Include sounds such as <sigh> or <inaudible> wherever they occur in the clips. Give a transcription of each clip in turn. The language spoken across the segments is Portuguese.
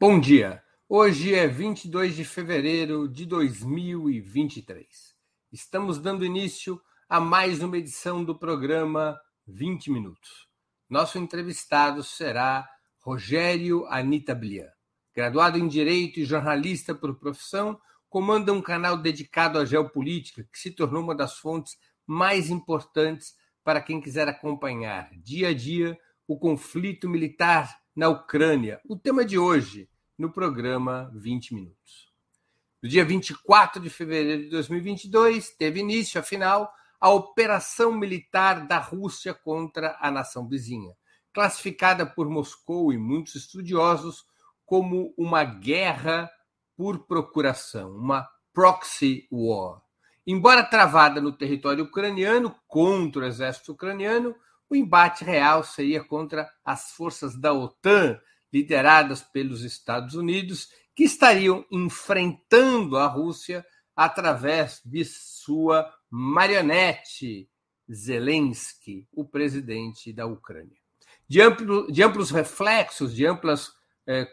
Bom dia. Hoje é 22 de fevereiro de 2023. Estamos dando início a mais uma edição do programa 20 Minutos. Nosso entrevistado será Rogério Anita Blian. Graduado em Direito e jornalista por profissão, comanda um canal dedicado à geopolítica que se tornou uma das fontes mais importantes para quem quiser acompanhar dia a dia o conflito militar na Ucrânia, o tema de hoje no programa 20 Minutos. No dia 24 de fevereiro de 2022, teve início, afinal, a operação militar da Rússia contra a nação vizinha, classificada por Moscou e muitos estudiosos como uma guerra por procuração, uma proxy war. Embora travada no território ucraniano contra o exército ucraniano, o embate real seria contra as forças da OTAN, lideradas pelos Estados Unidos, que estariam enfrentando a Rússia através de sua marionete Zelensky, o presidente da Ucrânia. De, amplo, de amplos reflexos, de amplas eh,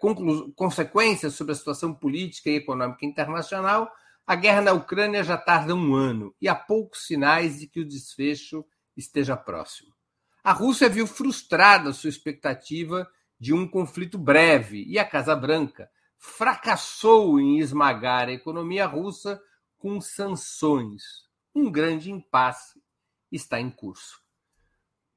consequências sobre a situação política e econômica internacional, a guerra na Ucrânia já tarda um ano e há poucos sinais de que o desfecho esteja próximo. A Rússia viu frustrada sua expectativa de um conflito breve e a Casa Branca fracassou em esmagar a economia russa com sanções. Um grande impasse está em curso.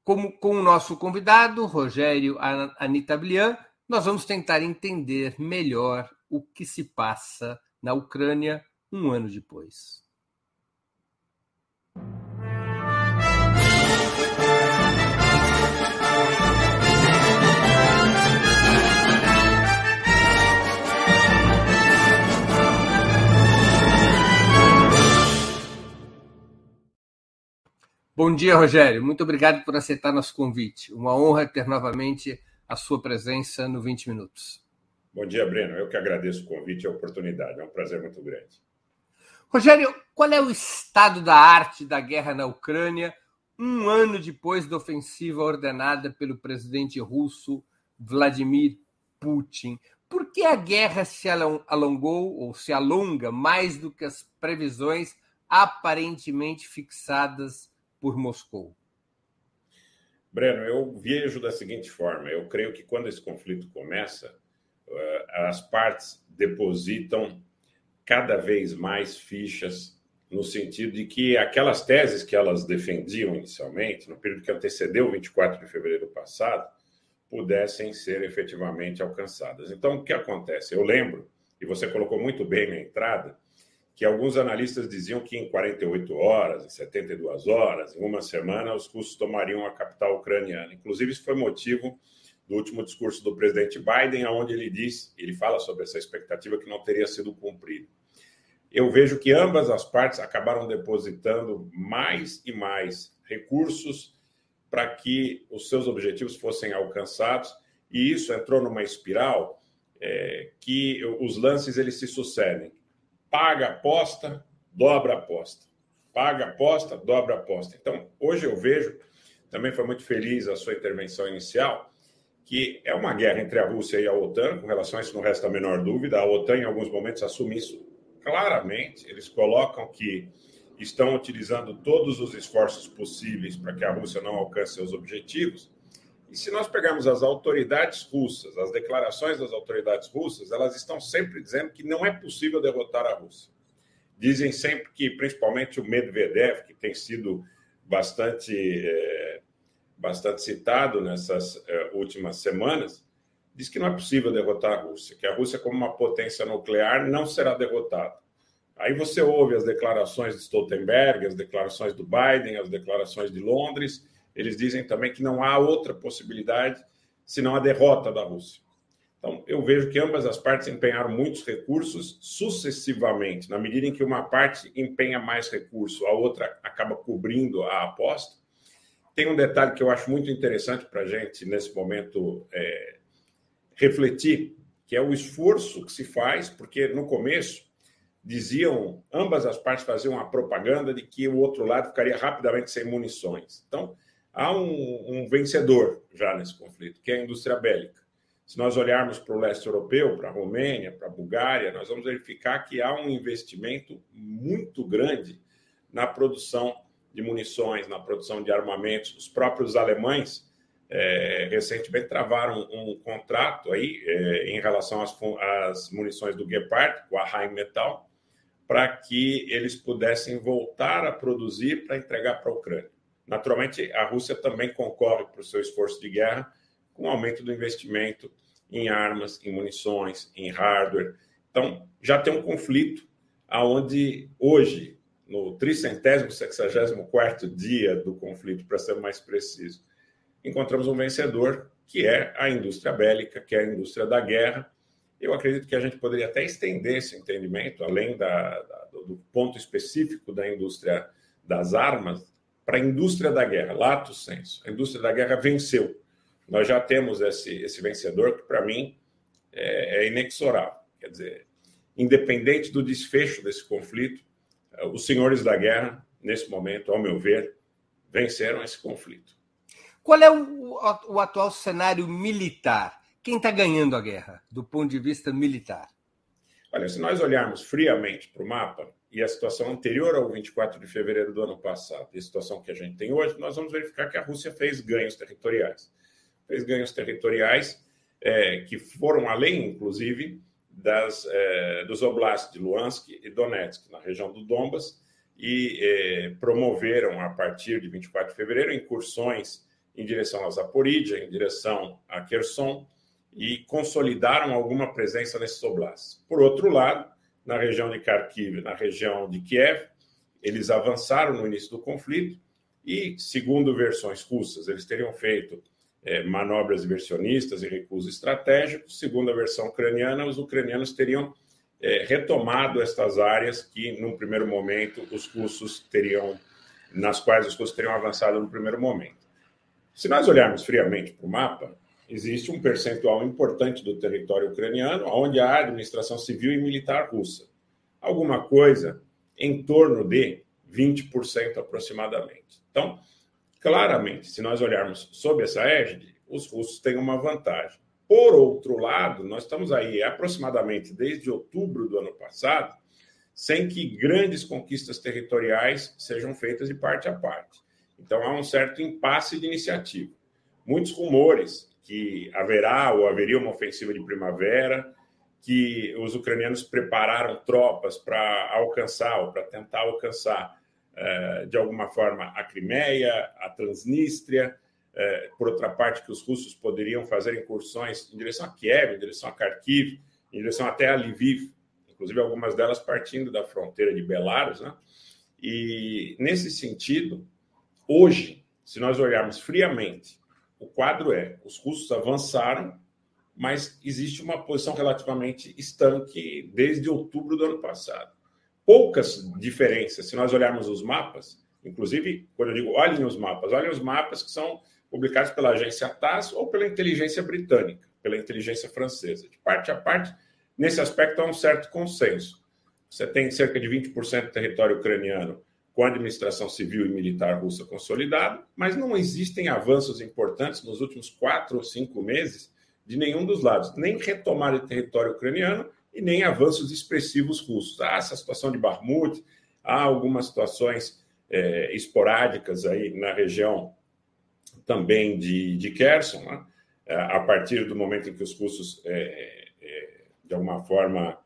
Como com o nosso convidado, Rogério Anitablian, nós vamos tentar entender melhor o que se passa na Ucrânia um ano depois. Bom dia, Rogério. Muito obrigado por aceitar nosso convite. Uma honra ter novamente a sua presença no 20 Minutos. Bom dia, Breno. Eu que agradeço o convite e a oportunidade. É um prazer muito grande. Rogério, qual é o estado da arte da guerra na Ucrânia um ano depois da ofensiva ordenada pelo presidente russo Vladimir Putin? Por que a guerra se alongou ou se alonga mais do que as previsões aparentemente fixadas por Moscou? Breno, eu vejo da seguinte forma: eu creio que quando esse conflito começa, eh, as partes depositam cada vez mais fichas no sentido de que aquelas teses que elas defendiam inicialmente, no período que antecedeu o 24 de fevereiro passado, pudessem ser efetivamente alcançadas. Então, o que acontece? Eu lembro, e você colocou muito bem na entrada, que alguns analistas diziam que em 48 horas, em 72 horas, em uma semana, os russos tomariam a capital ucraniana. Inclusive, isso foi motivo do último discurso do presidente Biden, onde ele diz, ele fala sobre essa expectativa que não teria sido cumprida. Eu vejo que ambas as partes acabaram depositando mais e mais recursos para que os seus objetivos fossem alcançados, e isso entrou numa espiral é, que os lances eles se sucedem paga aposta, dobra aposta. Paga aposta, dobra aposta. Então, hoje eu vejo, também foi muito feliz a sua intervenção inicial, que é uma guerra entre a Rússia e a OTAN, com relação a isso não resta a menor dúvida. A OTAN, em alguns momentos, assume isso claramente. Eles colocam que estão utilizando todos os esforços possíveis para que a Rússia não alcance seus objetivos. E se nós pegarmos as autoridades russas, as declarações das autoridades russas, elas estão sempre dizendo que não é possível derrotar a Rússia. Dizem sempre que, principalmente o Medvedev, que tem sido bastante, é, bastante citado nessas é, últimas semanas, diz que não é possível derrotar a Rússia, que a Rússia, como uma potência nuclear, não será derrotada. Aí você ouve as declarações de Stoltenberg, as declarações do Biden, as declarações de Londres, eles dizem também que não há outra possibilidade senão a derrota da Rússia. Então, eu vejo que ambas as partes empenharam muitos recursos sucessivamente. Na medida em que uma parte empenha mais recurso, a outra acaba cobrindo a aposta. Tem um detalhe que eu acho muito interessante para a gente, nesse momento, é, refletir, que é o esforço que se faz, porque no começo diziam, ambas as partes faziam a propaganda de que o outro lado ficaria rapidamente sem munições. Então, há um, um, vencedor já nesse conflito, que é a indústria bélica. Se nós olharmos para o leste europeu, para a Romênia, para a Bulgária, nós vamos verificar que há um investimento muito grande na produção de munições, na produção de armamentos. Os próprios alemães é, recentemente travaram um, um contrato aí é, em relação às, às, munições do Gepard com a Rheinmetall para que eles pudessem voltar a produzir para entregar para a Ucrânia. Naturalmente, a Rússia também concorre para o seu esforço de guerra com o aumento do investimento em armas, em munições, em hardware. Então, já tem um conflito aonde hoje, no tricentésimo, sexagésimo quarto dia do conflito, para ser mais preciso, encontramos um vencedor, que é a indústria bélica, que é a indústria da guerra. Eu acredito que a gente poderia até estender esse entendimento, além da, da, do ponto específico da indústria das armas, para a indústria da guerra, lato senso. A indústria da guerra venceu. Nós já temos esse, esse vencedor que, para mim, é, é inexorável. Quer dizer, independente do desfecho desse conflito, os senhores da guerra, nesse momento, ao meu ver, venceram esse conflito. Qual é o, o atual cenário militar? Quem está ganhando a guerra, do ponto de vista militar? Olha, se nós olharmos friamente para o mapa e a situação anterior ao 24 de fevereiro do ano passado e a situação que a gente tem hoje, nós vamos verificar que a Rússia fez ganhos territoriais. Fez ganhos territoriais é, que foram além, inclusive, das, é, dos oblasts de Luhansk e Donetsk, na região do Donbas, e é, promoveram, a partir de 24 de fevereiro, incursões em direção a Zaporídia, em direção a Kherson, e consolidaram alguma presença nesses oblasts. Por outro lado, na região de Kharkiv, na região de Kiev, eles avançaram no início do conflito e, segundo versões russas, eles teriam feito é, manobras diversionistas e recuos estratégicos. Segundo a versão ucraniana, os ucranianos teriam é, retomado estas áreas que, num primeiro momento, os russos teriam, nas quais os russos teriam avançado no primeiro momento. Se nós olharmos friamente para o mapa, existe um percentual importante do território ucraniano onde há administração civil e militar russa. Alguma coisa em torno de 20% aproximadamente. Então, claramente, se nós olharmos sob essa égide, os russos têm uma vantagem. Por outro lado, nós estamos aí aproximadamente desde outubro do ano passado, sem que grandes conquistas territoriais sejam feitas de parte a parte. Então há um certo impasse de iniciativa. Muitos rumores que haverá ou haveria uma ofensiva de primavera, que os ucranianos prepararam tropas para alcançar ou para tentar alcançar eh, de alguma forma a Crimeia, a Transnistria, eh, por outra parte que os russos poderiam fazer incursões em direção a Kiev, em direção a Kharkiv, em direção até a Lviv, inclusive algumas delas partindo da fronteira de Belarus, né? E nesse sentido, Hoje, se nós olharmos friamente, o quadro é: os russos avançaram, mas existe uma posição relativamente estanque desde outubro do ano passado. Poucas diferenças, se nós olharmos os mapas, inclusive, quando eu digo olhem os mapas, olhem os mapas que são publicados pela agência TASS ou pela inteligência britânica, pela inteligência francesa. De parte a parte, nesse aspecto há um certo consenso. Você tem cerca de 20% do território ucraniano com a administração civil e militar russa consolidada, mas não existem avanços importantes nos últimos quatro ou cinco meses de nenhum dos lados, nem retomada de território ucraniano e nem avanços expressivos russos. Há essa situação de Bakhmut, há algumas situações é, esporádicas aí na região também de, de Kherson, né? É, a partir do momento em que os russos, é, é, de alguma forma,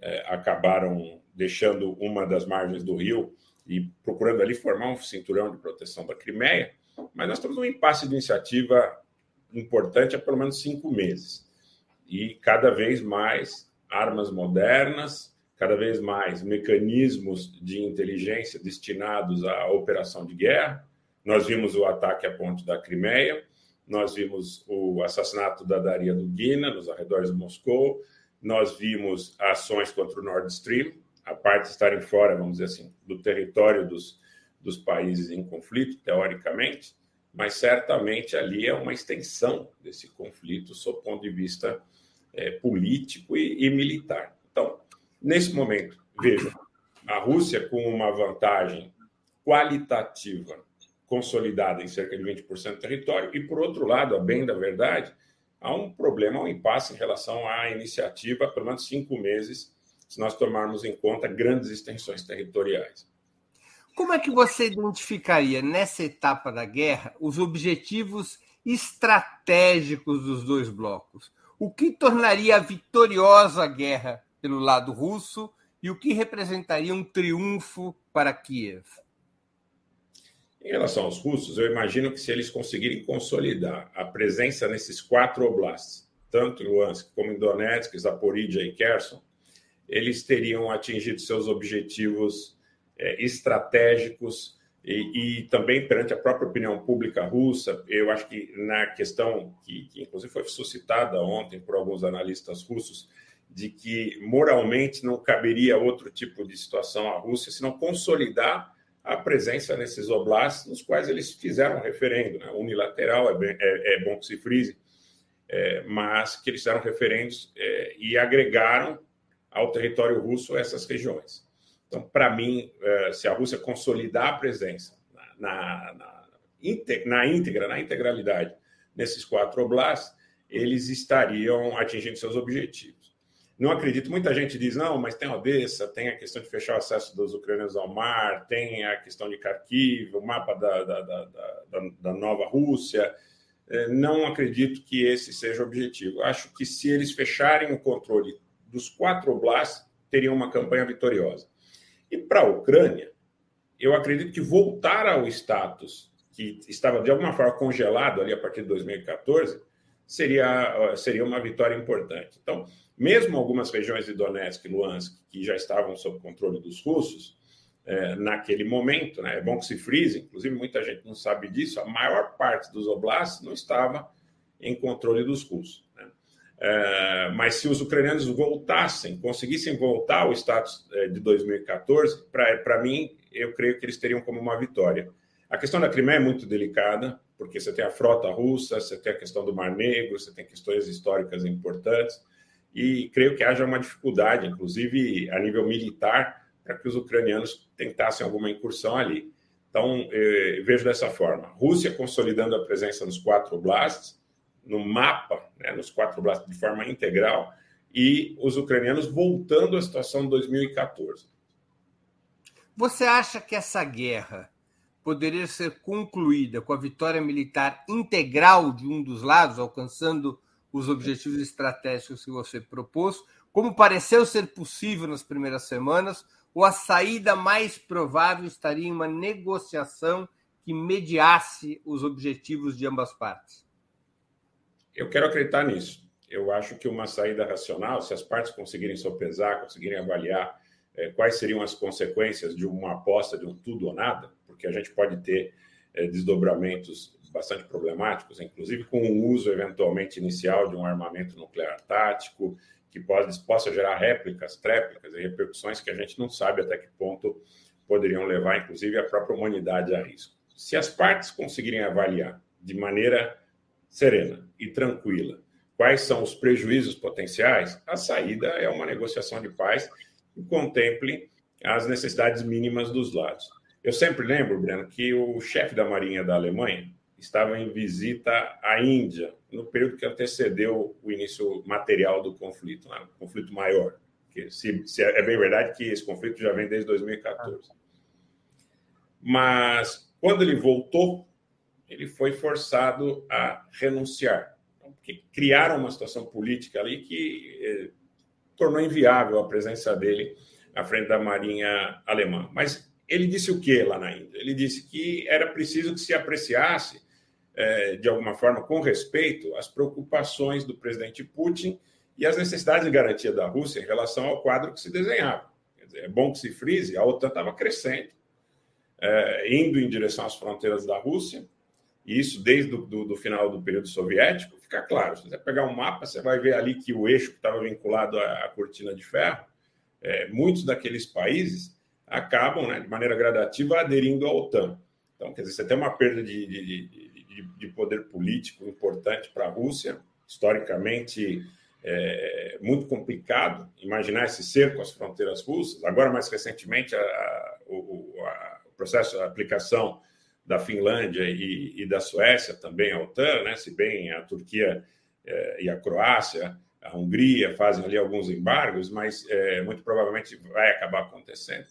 é, acabaram deixando uma das margens do rio e procurando ali formar um cinturão de proteção da Crimeia, mas nós temos um impasse de iniciativa importante há pelo menos cinco meses. E cada vez mais armas modernas, cada vez mais mecanismos de inteligência destinados à operação de guerra. Nós vimos o ataque à ponte da Crimeia, nós vimos o assassinato da Daria Dugina nos arredores de Moscou, nós vimos ações contra o Nord Stream, a parte estarem fora, vamos dizer assim, do território dos, dos países em conflito, teoricamente, mas certamente ali é uma extensão desse conflito, sob ponto de vista é, político e, e militar. Então, nesse momento, veja, a Rússia com uma vantagem qualitativa consolidada em cerca de 20% do território, e por outro lado, a bem da verdade, há um problema, um impasse em relação à iniciativa, pelo menos cinco meses, se nós tomarmos em conta grandes extensões territoriais. Como é que você identificaria nessa etapa da guerra os objetivos estratégicos dos dois blocos? O que tornaria vitoriosa a guerra pelo lado russo e o que representaria um triunfo para Kiev? Em relação aos russos, eu imagino que se eles conseguirem consolidar a presença nesses quatro oblasts, tanto em Luhansk como em Donetsk, Zaporizhia e Kherson, eles teriam atingido seus objetivos é, estratégicos e, e, também perante a própria opinião pública russa. Eu acho que na questão que, que inclusive foi suscitada ontem por alguns analistas russos, de que moralmente não caberia outro tipo de situação à Rússia se não consolidar a presença nesses oblasts, nos quais eles fizeram referendo, né? unilateral, é, bem, é, é, bom que se frise, é, mas que eles fizeram referendos é, e agregaram ao território russo essas regiões. Então, para mim, é, se a Rússia consolidar a presença na, na, na íntegra, na integralidade nesses quatro oblasts, eles estariam atingindo seus objetivos. Não acredito. Muita gente diz, não, mas tem Odessa, tem a questão de fechar o acesso dos ucranianos ao mar, tem a questão de Kharkiv, o mapa da, da, da, da, nova Rússia. É, não acredito que esse seja o objetivo. Acho que se eles fecharem o controle dos quatro oblasts, teriam uma campanha vitoriosa. E para a Ucrânia, eu acredito que voltar ao status que estava de alguma forma congelado ali a partir de 2014 seria, seria uma vitória importante. Então, mesmo algumas regiões de Donetsk e Luhansk, que já estavam sob controle dos russos, é, naquele momento, né, é bom que se frise, inclusive muita gente não sabe disso, a maior parte dos oblasts não estava em controle dos russos. Né? É, mas se os ucranianos voltassem, conseguissem voltar ao status é, de 2014, para mim, eu creio que eles teriam como uma vitória. A questão da Crimeia é muito delicada, porque você tem a frota russa, você tem a questão do Mar Negro, você tem questões históricas importantes e creio que haja uma dificuldade, inclusive a nível militar, para que os ucranianos tentassem alguma incursão ali. Então, eh, vejo dessa forma: Rússia consolidando a presença nos quatro oblasts, no mapa, né, nos quatro oblasts de forma integral, e os ucranianos voltando à situação de 2014. Você acha que essa guerra poderia ser concluída com a vitória militar integral de um dos lados, alcançando os objetivos estratégicos que você propôs, como pareceu ser possível nas primeiras semanas, ou a saída mais provável estaria em uma negociação que mediasse os objetivos de ambas partes? Eu quero acreditar nisso. Eu acho que uma saída racional, se as partes conseguirem sopesar, conseguirem avaliar é, quais seriam as consequências de uma aposta de um tudo ou nada, porque a gente pode ter é, desdobramentos bastante problemáticos, inclusive com o uso eventualmente inicial de um armamento nuclear tático, que pode, possa gerar réplicas, tréplicas e repercussões que a gente não sabe até que ponto poderiam levar, inclusive, a própria humanidade a risco. Se as partes conseguirem avaliar de maneira serena e tranquila quais são os prejuízos potenciais, a saída é uma negociação de paz que contemple as necessidades mínimas dos lados. Eu sempre lembro, Breno, que o chefe da Marinha da Alemanha, estava em visita à Índia, no período que antecedeu o início material do conflito, né? o conflito maior. Que se, se é bem verdade que esse conflito já vem desde 2014. Mas quando ele voltou, ele foi forçado a renunciar, porque criaram uma situação política ali que eh, tornou inviável a presença dele à frente da Marinha alemã. Mas ele disse o que lá na Índia? Ele disse que era preciso que se apreciasse é, de alguma forma, com respeito às preocupações do presidente Putin e às necessidades de garantia da Rússia em relação ao quadro que se desenhava. Dizer, é bom que se frise, a OTAN estava crescendo, é, indo em direção às fronteiras da Rússia, e isso desde do, final do período soviético, fica claro. Se você pegar um mapa, você vai ver ali que o eixo que estava vinculado à, à cortina de ferro, é, muitos daqueles países acabam, né, de maneira gradativa, aderindo à OTAN. Então, quer dizer, você tem uma perda de, de, de de, de poder político importante para a Rússia, historicamente é, muito complicado imaginar esse cerco às fronteiras russas. Agora, mais recentemente, a, a, o, a, o, processo, a aplicação da Finlândia e, e, da Suécia também à OTAN, né? se bem a Turquia é, e a Croácia, a Hungria fazem ali alguns embargos, mas é, muito provavelmente vai acabar acontecendo.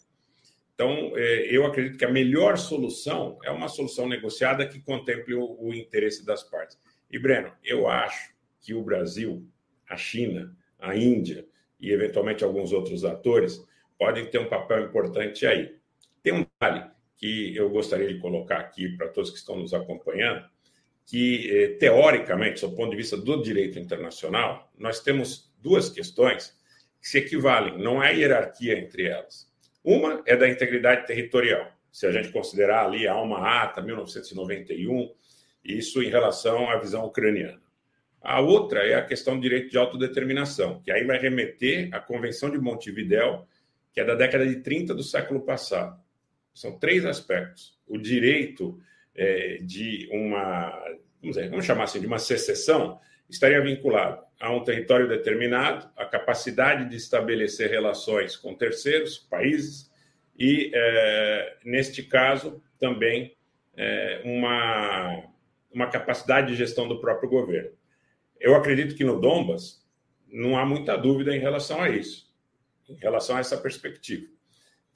Então, é, eu acredito que a melhor solução é uma solução negociada que contemple o, o interesse das partes. E, Breno, eu acho que o Brasil, a China, a Índia e, eventualmente, alguns outros atores podem ter um papel importante aí. Tem um detalhe que eu gostaria de colocar aqui para todos que estão nos acompanhando, que, eh, teoricamente, do ponto de vista do direito internacional, nós temos duas questões que se equivalem, não há hierarquia entre elas. Uma é da integridade territorial, se a gente considerar ali a Alma Ata, 1991, isso em relação à visão ucraniana. A outra é a questão do direito de autodeterminação, que aí vai remeter à Convenção de Montevidéu, que é da década de 30 do século passado. São três aspectos. O direito é, de uma, vamos, dizer, vamos chamar assim, de uma secessão, estaria vinculado a um território determinado, a capacidade de estabelecer relações com terceiros, países, e, é, neste caso, também é, uma, uma capacidade de gestão do próprio governo. Eu acredito que no Dombas não há muita dúvida em relação a isso, em relação a essa perspectiva.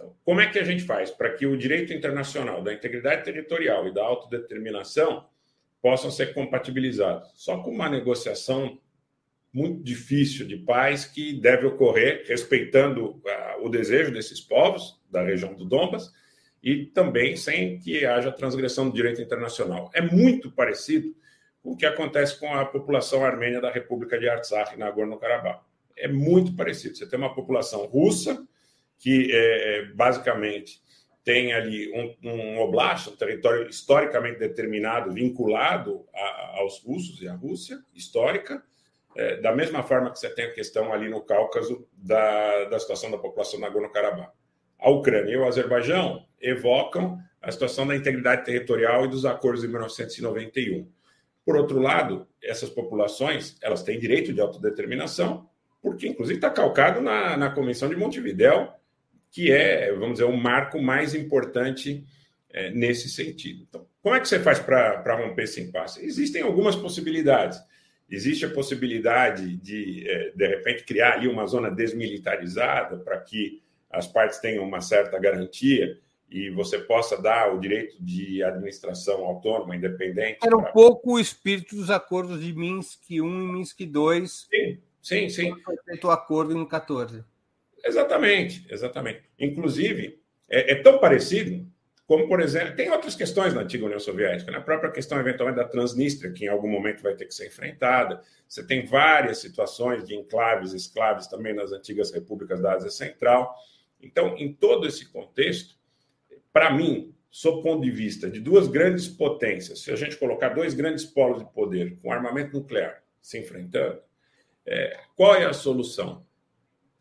Então, como é que a gente faz para que o direito internacional da integridade territorial e da autodeterminação possam ser compatibilizados? Só com uma negociação muito difícil de paz que deve ocorrer respeitando uh, o desejo desses povos da região do Donbas e também sem que haja transgressão do direito internacional. É muito parecido com o que acontece com a população armênia da República de Artsakh, na Nagorno-Karabakh. É muito parecido. Você tem uma população russa que é, é, basicamente tem ali um, um oblast, um território historicamente determinado, vinculado a, aos russos e à Rússia histórica, é, da mesma forma que você tem a questão ali no Cáucaso da, da situação da população Nagorno-Karabakh. A Ucrânia e o Azerbaijão evocam a situação da integridade territorial e dos acordos de 1991. Por outro lado, essas populações elas têm direito de autodeterminação, porque inclusive está calcado na, na Convenção de Montevidéu, que é, vamos dizer, o marco mais importante é, nesse sentido. Então, como é que você faz para romper esse impasse? Existem algumas possibilidades. Existe a possibilidade de, é, de repente, criar ali uma zona desmilitarizada para que as partes tenham uma certa garantia e você possa dar o direito de administração autônoma, independente. Era um para... pouco o espírito dos acordos de Minsk I e Minsk II. Sim, sim, sim. Foi feito o acordo em 14. Exatamente, exatamente. Inclusive, é, é, tão parecido como, por exemplo, tem outras questões na antiga União Soviética, né? a própria questão, eventualmente, da Transnistria, que em algum momento vai ter que ser enfrentada. Você tem várias situações de enclaves, esclaves também nas antigas repúblicas da Ásia Central. Então, em todo esse contexto, para mim, sob ponto de vista de duas grandes potências, se a gente colocar dois grandes polos de poder com armamento nuclear se enfrentando, é, qual é a solução?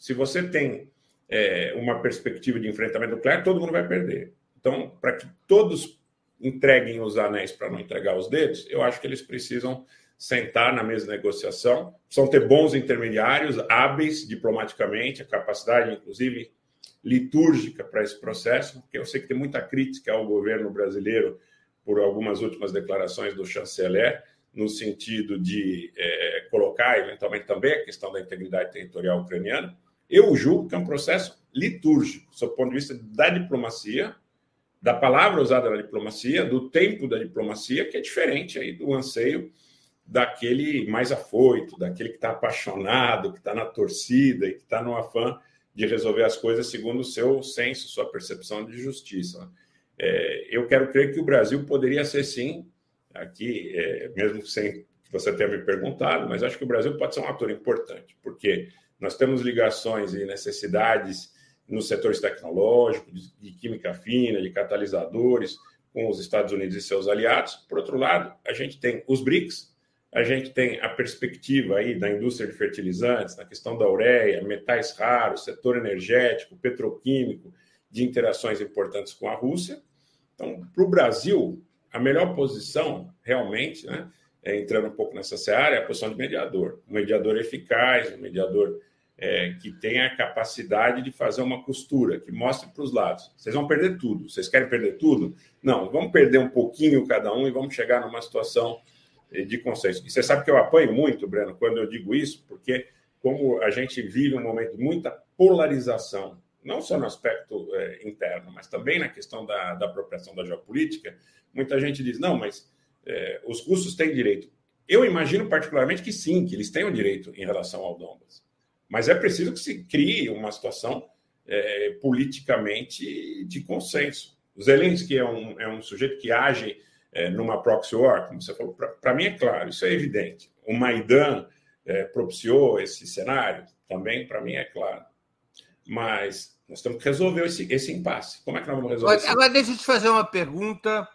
Se você tem é, uma perspectiva de enfrentamento nuclear, todo mundo vai perder. Então, para que todos entreguem os anéis para não entregar os dedos, eu acho que eles precisam sentar na mesma negociação, precisam ter bons intermediários, hábeis diplomaticamente, a capacidade, inclusive, litúrgica para esse processo, porque eu sei que tem muita crítica ao governo brasileiro por algumas últimas declarações do chanceler, no sentido de é, colocar, eventualmente, também a questão da integridade territorial ucraniana. Eu julgo que é um processo litúrgico, sob o ponto de vista da diplomacia, da palavra usada na diplomacia, do tempo da diplomacia, que é diferente aí do anseio daquele mais afoito, daquele que está apaixonado, que está na torcida e que está no afã de resolver as coisas segundo o seu senso, sua percepção de justiça. É, eu quero crer que o Brasil poderia ser, sim, aqui, é, mesmo sem que você tenha me perguntado, mas acho que o Brasil pode ser um ator importante, porque nós temos ligações e necessidades nos setores tecnológicos, de química fina, de catalisadores, com os Estados Unidos e seus aliados. Por outro lado, a gente tem os BRICS, a gente tem a perspectiva aí da indústria de fertilizantes, na questão da ureia, metais raros, setor energético, petroquímico, de interações importantes com a Rússia. Então, para o Brasil, a melhor posição, realmente, né, é, entrando um pouco nessa seara, é a posição de mediador. Um mediador eficaz, um mediador é, que tenha a capacidade de fazer uma costura, que mostre para os lados. Vocês vão perder tudo. Vocês querem perder tudo? Não, vamos perder um pouquinho cada um e vamos chegar numa situação de consenso. E você sabe que eu apanho muito, Breno, quando eu digo isso, porque como a gente vive um momento de muita polarização, não só no aspecto é, interno, mas também na questão da, da apropriação da geopolítica, muita gente diz, não, mas é, os russos têm direito. Eu imagino particularmente que sim, que eles têm o direito em relação ao Donbass. Mas é preciso que se crie uma situação é, politicamente de consenso. O Zelensky é um, é um sujeito que age é, numa proxy war, como você falou, para mim é claro, isso é evidente. O Maidan é, propiciou esse cenário, também para mim é claro. Mas nós temos que resolver esse, esse impasse. Como é que nós vamos resolver isso? Agora, deixa eu te fazer uma pergunta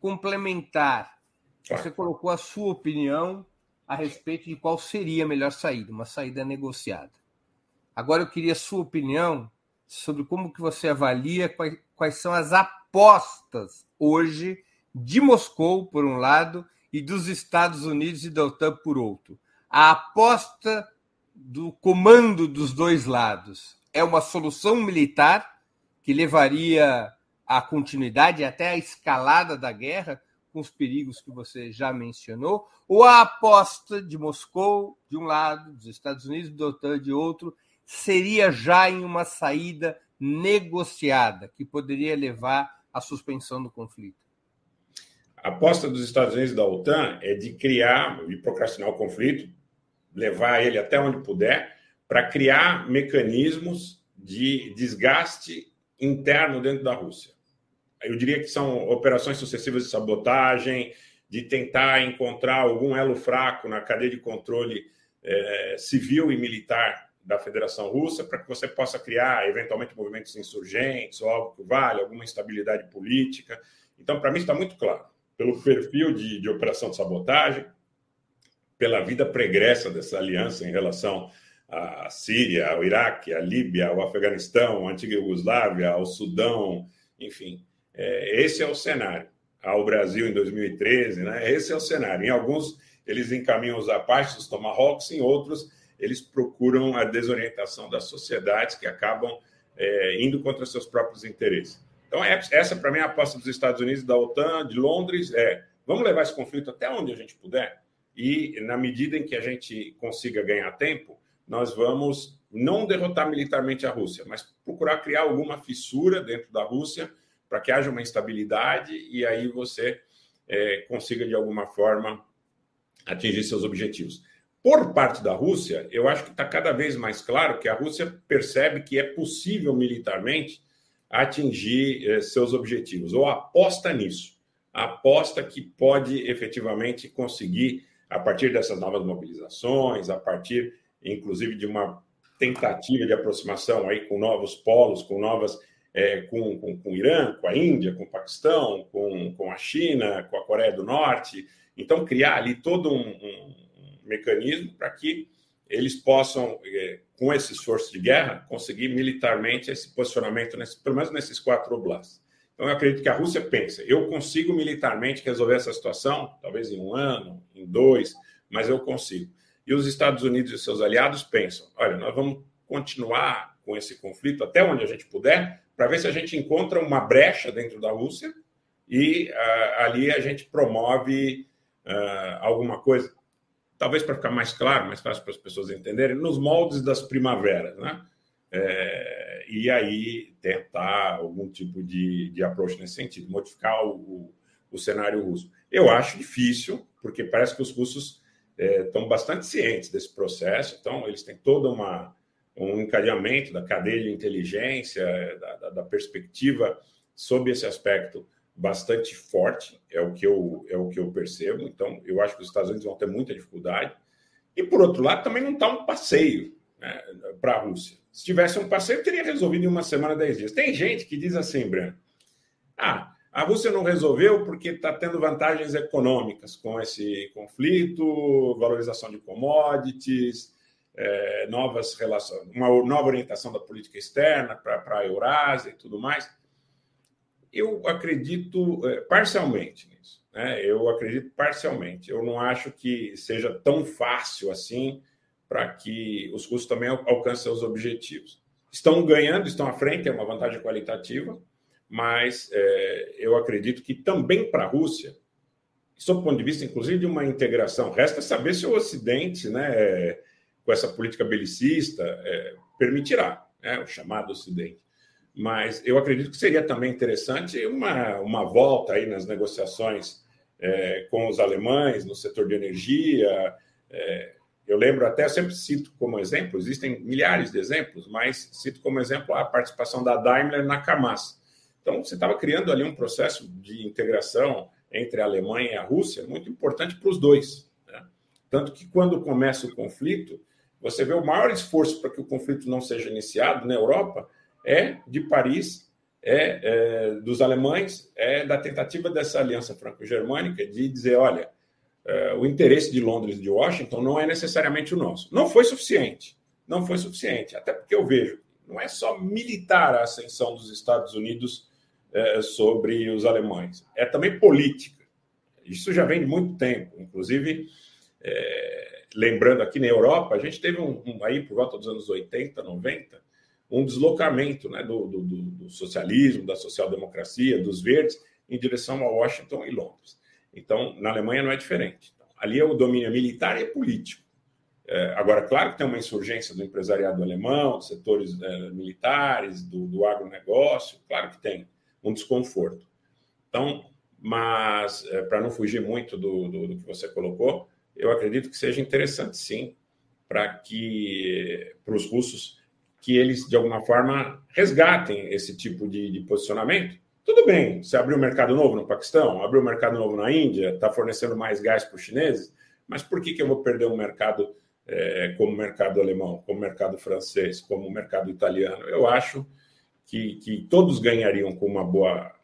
complementar. Claro. Você colocou a sua opinião a respeito de qual seria a melhor saída, uma saída negociada. Agora eu queria a sua opinião sobre como que você avalia quais, quais são as apostas hoje de Moscou, por um lado, e dos Estados Unidos e da OTAN, por outro. A aposta do comando dos dois lados é uma solução militar que levaria à continuidade até a escalada da guerra, com os perigos que você já mencionou, ou a aposta de Moscou, de um lado, dos Estados Unidos, da OTAN, de outro, seria já em uma saída negociada, que poderia levar à suspensão do conflito? A aposta dos Estados Unidos e da OTAN é de criar, de procrastinar o conflito, levar ele até onde puder, para criar mecanismos de desgaste interno dentro da Rússia. Eu diria que são operações sucessivas de sabotagem, de tentar encontrar algum elo fraco na cadeia de controle eh, civil e militar da Federação Russa, para que você possa criar, eventualmente, movimentos insurgentes ou algo que vale, alguma instabilidade política. Então, para mim, está muito claro pelo perfil de, de operação de sabotagem, pela vida pregressa dessa aliança em relação à Síria, ao Iraque, à Líbia, ao Afeganistão, à antiga Iugoslávia, ao Sudão, enfim. É, esse é o cenário. Ao Brasil em 2013, né? Esse é o cenário. Em alguns, eles encaminham os Apaches, os Tomahawks, em outros, eles procuram a desorientação das sociedades que acabam é, indo contra seus próprios interesses. Então, é, essa, para mim, é a aposta dos Estados Unidos, da OTAN, de Londres, é vamos levar esse conflito até onde a gente puder e, na medida em que a gente consiga ganhar tempo, nós vamos não derrotar militarmente a Rússia, mas procurar criar alguma fissura dentro da Rússia para que haja uma instabilidade e aí você é, consiga, de alguma forma, atingir seus objetivos. Por parte da Rússia, eu acho que está cada vez mais claro que a Rússia percebe que é possível militarmente atingir eh, seus objetivos, ou aposta nisso, aposta que pode efetivamente conseguir, a partir dessas novas mobilizações, a partir, inclusive, de uma tentativa de aproximação aí com novos polos, com novas. É, com, com, com o Irã, com a Índia, com o Paquistão, com, com a China, com a Coreia do Norte. Então, criar ali todo um, um mecanismo para que eles possam, é, com esse esforço de guerra, conseguir militarmente esse posicionamento, nesse, pelo menos nesses quatro oblasts. Então, eu acredito que a Rússia pensa: eu consigo militarmente resolver essa situação, talvez em um ano, em dois, mas eu consigo. E os Estados Unidos e seus aliados pensam: olha, nós vamos continuar com esse conflito até onde a gente puder, para ver se a gente encontra uma brecha dentro da Rússia e uh, ali a gente promove uh, alguma coisa talvez para ficar mais claro, mais fácil para as pessoas entenderem, nos moldes das primaveras, né? É, e aí tentar algum tipo de, de approach nesse sentido, modificar o, o, o cenário russo. Eu acho difícil, porque parece que os russos é, estão bastante cientes desse processo, então eles têm toda uma um encadeamento da cadeia de inteligência, da, da, da perspectiva sob esse aspecto bastante forte, é o que eu, é o que eu percebo. Então, eu acho que os Estados Unidos vão ter muita dificuldade. E, por outro lado, também não está um passeio né, para a Rússia. Se tivesse um passeio, teria resolvido em uma semana, dez dias. Tem gente que diz assim, Breno, ah, a Rússia não resolveu porque está tendo vantagens econômicas com esse conflito, valorização de commodities, é, novas relações, uma nova orientação da política externa para a Eurásia e tudo mais. Eu acredito é, parcialmente nisso. Né? Eu acredito parcialmente. Eu não acho que seja tão fácil assim para que os russos também alcancem seus objetivos. Estão ganhando, estão à frente, é uma vantagem qualitativa, mas é, eu acredito que também para a Rússia sob o ponto de vista, inclusive, de uma integração. Resta saber se o Ocidente, né, com essa política belicista, é, permitirá né, o chamado Ocidente. Mas eu acredito que seria também interessante uma, uma volta aí nas negociações é, com os alemães no setor de energia. É, eu lembro até, eu sempre cito como exemplo, existem milhares de exemplos, mas cito como exemplo a participação da Daimler na Camas. Então, você estava criando ali um processo de integração entre a Alemanha e a Rússia muito importante para os dois. Né? Tanto que, quando começa o conflito, você vê o maior esforço para que o conflito não seja iniciado na Europa é de Paris, é, é dos alemães, é da tentativa dessa aliança franco-germânica de dizer, olha, é, o interesse de Londres e de Washington não é necessariamente o nosso. Não foi suficiente, não foi suficiente, até porque eu vejo, não é só militar a ascensão dos Estados Unidos é, sobre os alemães, é também política. Isso já vem de muito tempo, inclusive. É, lembrando aqui na Europa, a gente teve um, um, aí por volta dos anos 80, 90, um deslocamento né, do, do, do socialismo, da social-democracia, dos verdes, em direção a Washington e Londres. Então, na Alemanha não é diferente. Ali é o domínio militar e político. É, agora, claro que tem uma insurgência do empresariado alemão, dos setores é, militares, do, do agronegócio, claro que tem um desconforto. Então, mas é, para não fugir muito do, do, do, que você colocou, eu acredito que seja interessante, sim, para que para os russos que eles, de alguma forma, resgatem esse tipo de, de posicionamento. Tudo bem, você abriu um mercado novo no Paquistão, abriu um mercado novo na Índia, está fornecendo mais gás para os chineses, mas por que, que eu vou perder um mercado é, como o mercado alemão, como o mercado francês, como o mercado italiano? Eu acho que, que todos ganhariam com uma boa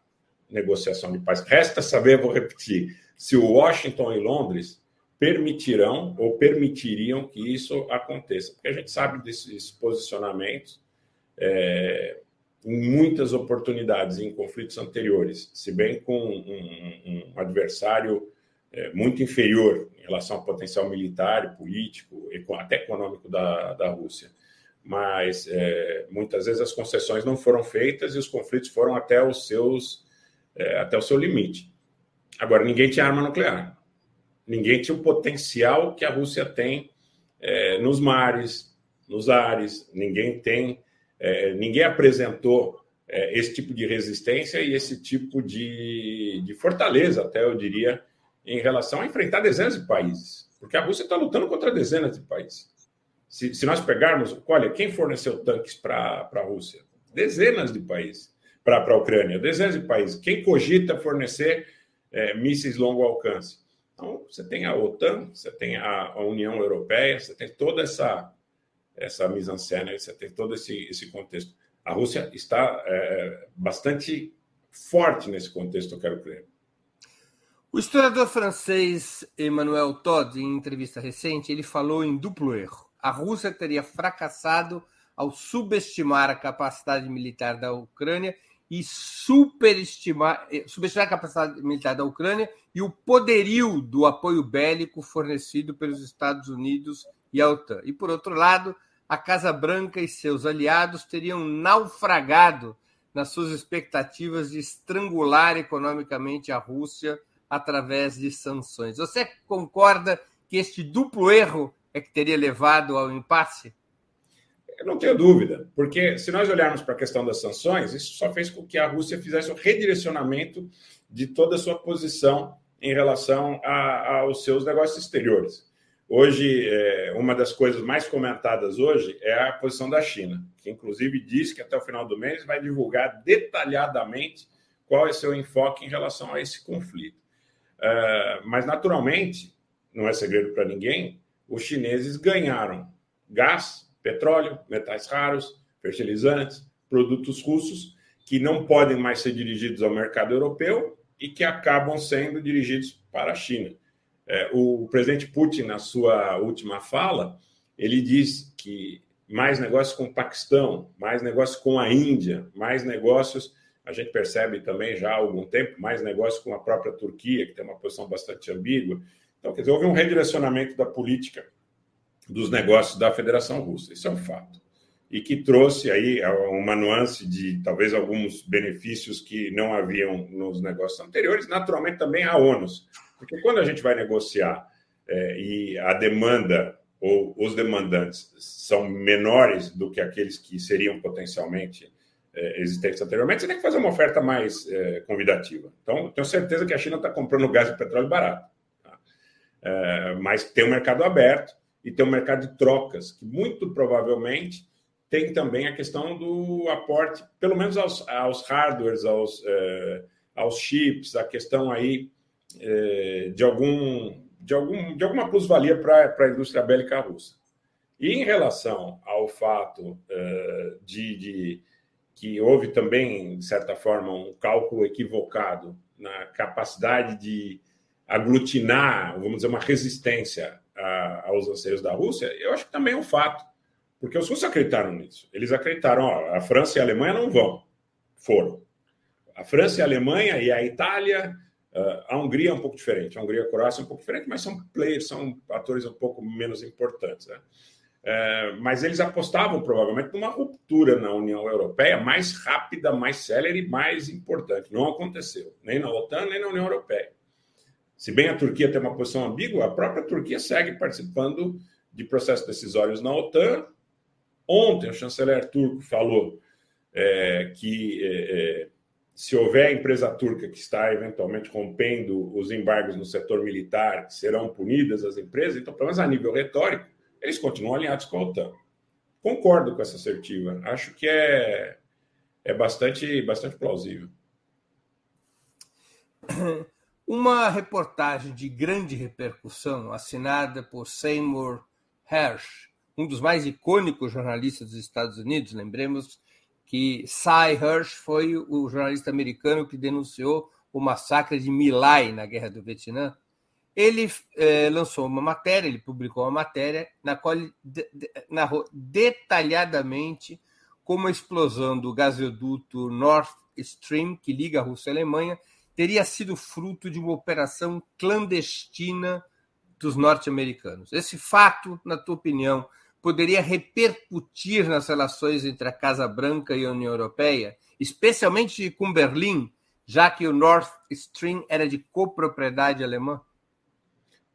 negociação de paz. Resta saber, vou repetir, se o Washington e Londres permitirão ou permitiriam que isso aconteça. Porque a gente sabe desses posicionamentos é, em muitas oportunidades, em conflitos anteriores, se bem com um, um adversário é, muito inferior em relação ao potencial militar, político, até econômico da, da Rússia. Mas é, muitas vezes as concessões não foram feitas e os conflitos foram até os seus é, até o seu limite. Agora ninguém tinha arma nuclear. Ninguém tinha o potencial que a Rússia tem é, nos mares, nos ares. Ninguém tem, é, ninguém apresentou é, esse tipo de resistência e esse tipo de, de fortaleza, até eu diria, em relação a enfrentar dezenas de países. Porque a Rússia está lutando contra dezenas de países. Se, se nós pegarmos, olha, quem forneceu tanques para a Rússia? Dezenas de países. Para a Ucrânia, dezenas de países. Quem cogita fornecer é, mísseis longo alcance? Então, você tem a OTAN, você tem a, União Europeia, você tem toda essa, essa mise-en-scène, você tem todo esse, esse contexto. A Rússia está é, bastante forte nesse contexto, eu quero crer. O historiador francês Emmanuel Todd, em entrevista recente, ele falou em duplo erro. A Rússia teria fracassado ao subestimar a capacidade militar da Ucrânia e superestimar, eh, subestimar a capacidade militar da Ucrânia e o poderio do apoio bélico fornecido pelos Estados Unidos e a OTAN. E, por outro lado, a Casa Branca e seus aliados teriam naufragado nas suas expectativas de estrangular economicamente a Rússia através de sanções. Você concorda que este duplo erro é que teria levado ao impasse? Eu não tenho dúvida, porque se nós olharmos para a questão das sanções, isso só fez com que a Rússia fizesse um redirecionamento de toda a sua posição em relação a, aos seus negócios exteriores. Hoje, é, uma das coisas mais comentadas hoje é a posição da China, que inclusive diz que até o final do mês vai divulgar detalhadamente qual é seu enfoque em relação a esse conflito. Uh, mas, naturalmente, não é segredo para ninguém, os chineses ganharam gás petróleo, metais raros, fertilizantes, produtos russos que não podem mais ser dirigidos ao mercado europeu e que acabam sendo dirigidos para a China. É, o presidente Putin, na sua última fala, ele diz que mais negócios com o Paquistão, mais negócios com a Índia, mais negócios, a gente percebe também já há algum tempo, mais negócios com a própria Turquia, que tem uma posição bastante ambígua. Então, quer dizer, houve um redirecionamento da política dos negócios da Federação Russa. Isso é um fato. E que trouxe aí uma nuance de talvez alguns benefícios que não haviam nos negócios anteriores, naturalmente também há ônus, porque quando a gente vai negociar é, e a demanda ou os demandantes são menores do que aqueles que seriam potencialmente é, existentes anteriormente, você tem que fazer uma oferta mais é, convidativa. Então, tenho certeza que a China está comprando gás e petróleo barato, tá? é, mas tem um mercado aberto e tem um mercado de trocas, que muito provavelmente tem também a questão do aporte, pelo menos aos, aos hardwares, aos, é, aos chips, a questão aí é, de algum de, algum, de alguma plusvalia para a indústria bélica russa. E em relação ao fato uh, de, de, que houve também, de certa forma, um cálculo equivocado na capacidade de aglutinar, vamos dizer, uma resistência a, aos anseios da Rússia, eu acho que também é um fato, porque os russos acreditaram nisso. Eles acreditaram, ó, a França e a Alemanha não vão, foram. A França e a Alemanha e a Itália Uh, a Hungria é um pouco diferente, a Hungria e a Croácia é um pouco diferente, mas são players, são atores um pouco menos importantes. Né? Uh, mas eles apostavam provavelmente numa ruptura na União Europeia mais rápida, mais célere mais importante. Não aconteceu, nem na OTAN, nem na União Europeia. Se bem a Turquia tem uma posição ambígua, a própria Turquia segue participando de processos decisórios na OTAN. Ontem, o chanceler turco falou é, que é, se houver empresa turca que está eventualmente rompendo os embargos no setor militar, serão punidas as empresas, então, pelo menos a nível retórico, eles continuam alinhados com a OTAN. Concordo com essa assertiva. Acho que é, é bastante, bastante plausível. Uma reportagem de grande repercussão, assinada por Seymour Hersh, um dos mais icônicos jornalistas dos Estados Unidos, lembremos que Cy Hirsch foi o jornalista americano que denunciou o massacre de My Lai na Guerra do Vietnã. Ele eh, lançou uma matéria, ele publicou uma matéria na qual ele narrou detalhadamente como a explosão do gasoduto Nord Stream, que liga a Rússia à Alemanha, teria sido fruto de uma operação clandestina dos norte-americanos. Esse fato, na tua opinião, poderia repercutir nas relações entre a Casa Branca e a União Europeia, especialmente com Berlim, já que o Nord Stream era de copropriedade alemã?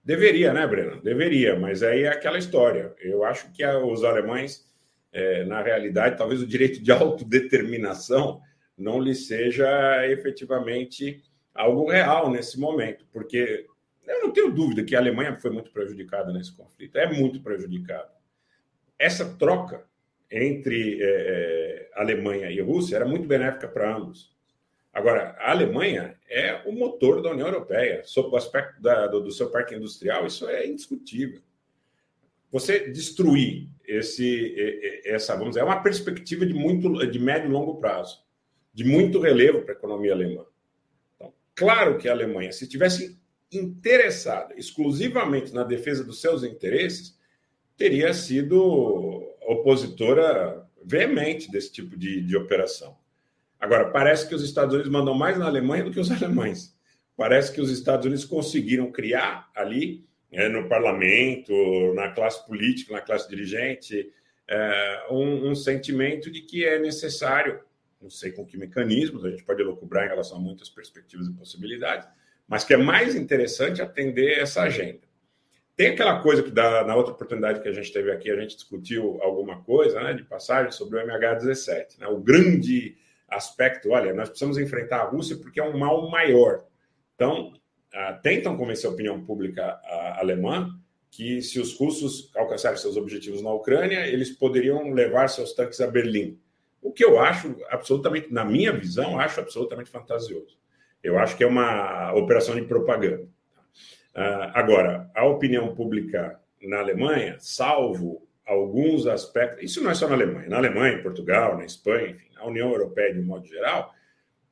Deveria, né, Breno? Deveria, mas aí é aquela história. Eu acho que os alemães, é, na realidade, talvez o direito de autodeterminação não lhe seja efetivamente algo real nesse momento, porque eu não tenho dúvida que a Alemanha foi muito prejudicada nesse conflito, é muito prejudicada essa troca entre é, é, Alemanha e Rússia era muito benéfica para ambos. Agora, a Alemanha é o motor da União Europeia, sob o aspecto da, do, do, seu parque industrial, isso é indiscutível. Você destruir esse, essa, vamos dizer, é uma perspectiva de muito, de médio e longo prazo, de muito relevo para a economia alemã. Então, claro que a Alemanha, se tivesse interessada exclusivamente na defesa dos seus interesses, teria sido opositora veemente desse tipo de, de operação. Agora, parece que os Estados Unidos mandam mais na Alemanha do que os <laughs> alemães. Parece que os Estados Unidos conseguiram criar ali, né, no parlamento, na classe política, na classe dirigente, é, um, um, sentimento de que é necessário, não sei com que mecanismos, a gente pode elucubrar em relação a muitas perspectivas e possibilidades, mas que é mais interessante atender essa agenda. Tem aquela coisa que dá, na outra oportunidade que a gente teve aqui, a gente discutiu alguma coisa né, de passagem sobre o MH17. Né, o grande aspecto, olha, nós precisamos enfrentar a Rússia porque é um mal maior. Então, uh, tentam convencer a opinião pública uh, alemã que se os russos alcançarem seus objetivos na Ucrânia, eles poderiam levar seus tanques a Berlim. O que eu acho absolutamente, na minha visão, acho absolutamente fantasioso. Eu acho que é uma operação de propaganda. Uh, agora, a opinião pública na Alemanha, salvo alguns aspectos, isso não é só na Alemanha, na Alemanha, em Portugal, na Espanha, enfim, na União Europeia de um modo geral,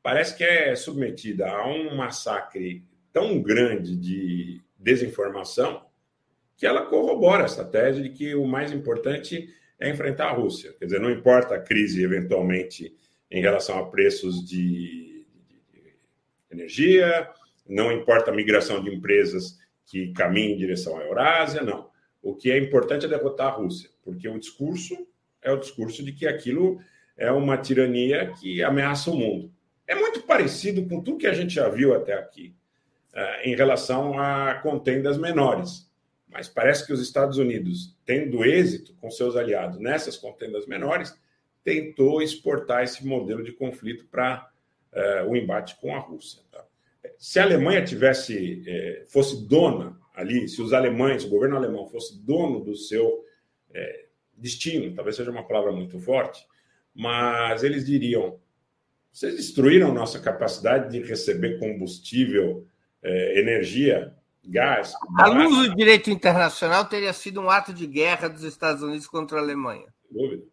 parece que é submetida a um massacre tão grande de desinformação que ela corrobora essa tese de que o mais importante é enfrentar a Rússia. Quer dizer, não importa a crise eventualmente em relação a preços de energia, não importa a migração de empresas que caminhem em direção à Eurásia, não. O que é importante é derrotar a Rússia, porque o discurso é o discurso de que aquilo é uma tirania que ameaça o mundo. É muito parecido com tudo que a gente já viu até aqui uh, em relação a contendas menores. Mas parece que os Estados Unidos, tendo êxito com seus aliados nessas contendas menores, tentou exportar esse modelo de conflito para uh, o embate com a Rússia. Tá? Se a Alemanha tivesse eh, fosse dona ali, se os alemães, o governo alemão fosse dono do seu eh, destino, talvez seja uma palavra muito forte, mas eles diriam: vocês destruíram nossa capacidade de receber combustível, eh, energia, gás. A luz do direito internacional teria sido um ato de guerra dos Estados Unidos contra a Alemanha. Sem dúvida.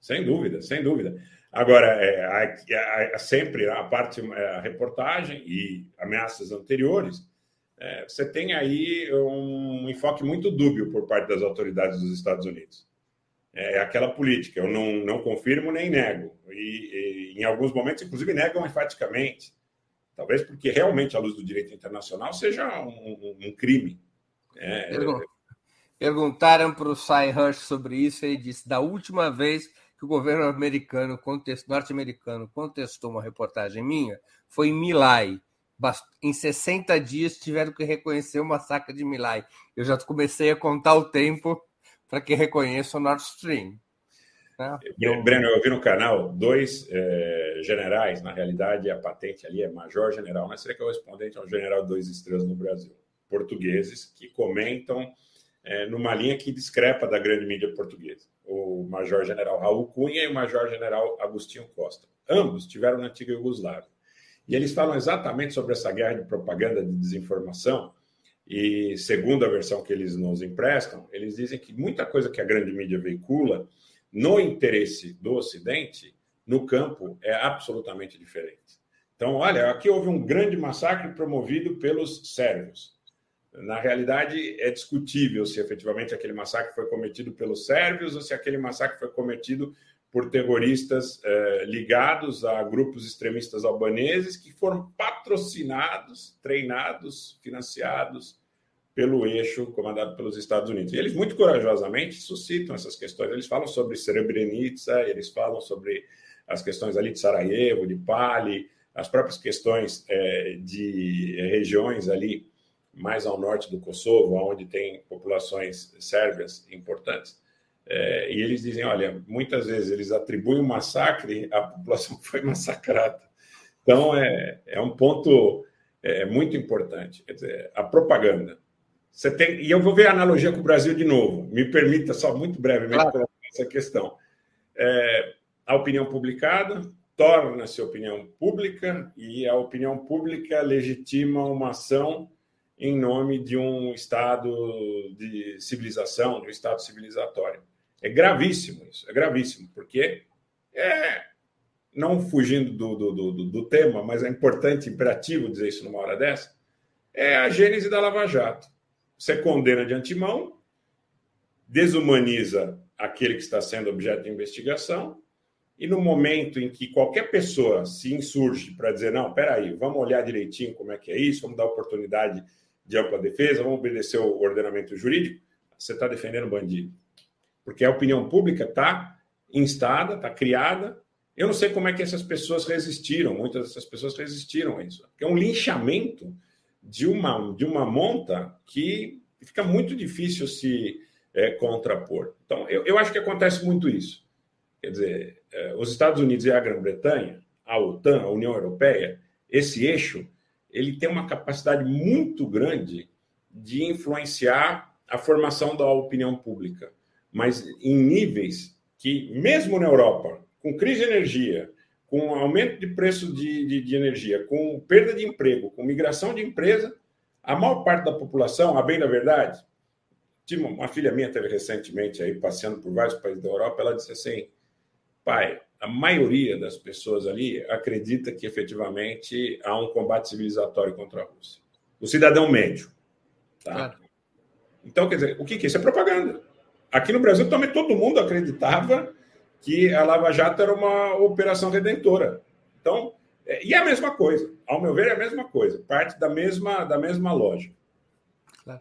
Sem dúvida, sem dúvida. Agora, é, sempre a parte, a reportagem e ameaças anteriores, é, você tem aí um enfoque muito dúbio por parte das autoridades dos Estados Unidos é aquela política. Eu não, não confirmo nem nego. E, e, em alguns momentos, inclusive, negam enfaticamente. Talvez porque realmente, à luz do direito internacional, seja um, um, crime. É, Perguntaram para o Cy Hirsch sobre isso e ele disse: da última vez que o governo americano, norte-americano, contestou uma reportagem minha, foi em Milai. Em 60 dias tiveram que reconhecer o massacre de Milai. Eu já comecei a contar o tempo para que reconheça o Nord Stream. Né? Breno, eu vi no canal dois é, generais, na realidade a patente ali é Major General, mas seria correspondente ao General Dois Estrelas no Brasil, portugueses, que comentam é, numa linha que discrepa da grande mídia portuguesa. O Major General Raul Cunha e o Major General Agostinho Costa. Ambos tiveram na antiga Iugoslávia. E eles falam exatamente sobre essa guerra de propaganda de desinformação e segundo a versão que eles nos emprestam, eles dizem que muita coisa que a grande mídia veicula no interesse do Ocidente, no campo, é absolutamente diferente. Então, olha, aqui houve um grande massacre promovido pelos sérvios. Na realidade, é discutível se efetivamente aquele massacre foi cometido pelos sérvios ou se aquele massacre foi cometido por terroristas eh, ligados a grupos extremistas albaneses que foram patrocinados, treinados, financiados pelo eixo comandado pelos Estados Unidos. E eles muito corajosamente suscitam essas questões. Eles falam sobre Srebrenica, eles falam sobre as questões ali de Sarajevo, de Pali, as próprias questões eh, de regiões ali mais ao norte do Kosovo, onde tem populações sérvias importantes. É, e eles dizem: olha, muitas vezes eles atribuem o um massacre à população que <laughs> foi massacrada. Então, é, é um ponto é, muito importante. Quer dizer, a propaganda. Você tem, e eu vou ver a analogia com o Brasil de novo. Me permita só muito brevemente claro. essa questão. É, a opinião publicada torna-se opinião pública e a opinião pública legitima uma ação em nome de um Estado de civilização, de um Estado civilizatório. É gravíssimo isso, é gravíssimo, porque é, não fugindo do, do, do, do tema, mas é importante, imperativo dizer isso numa hora dessa, é a gênese da Lava Jato. Você condena de antemão, desumaniza aquele que está sendo objeto de investigação, e no momento em que qualquer pessoa se insurge para dizer, não, peraí, vamos olhar direitinho como é que é isso, vamos dar oportunidade de ampla defesa, vamos obedecer o ordenamento jurídico, você está defendendo bandido porque a opinião pública está instada, está criada. Eu não sei como é que essas pessoas resistiram, muitas dessas pessoas resistiram a isso. É um linchamento de uma, de uma monta que fica muito difícil se é, contrapor. Então, eu, eu acho que acontece muito isso. Quer dizer, é, os Estados Unidos e a Grã-Bretanha, a OTAN, a União Europeia, esse eixo, ele tem uma capacidade muito grande de influenciar a formação da opinião pública mas em níveis que, mesmo na Europa, com crise de energia, com aumento de preço de, de, de, energia, com perda de emprego, com migração de empresa, a maior parte da população, a bem da verdade, uma filha minha teve recentemente aí passeando por vários países da Europa, ela disse assim, pai, a maioria das pessoas ali acredita que efetivamente há um combate civilizatório contra a Rússia. O cidadão médio, tá? Claro. Então, quer dizer, o que, que é isso? É propaganda. Aqui no Brasil também todo mundo acreditava que a Lava Jato era uma operação redentora. Então, é, e é a mesma coisa. Ao meu ver, é a mesma coisa. Parte da mesma, da mesma lógica. Claro.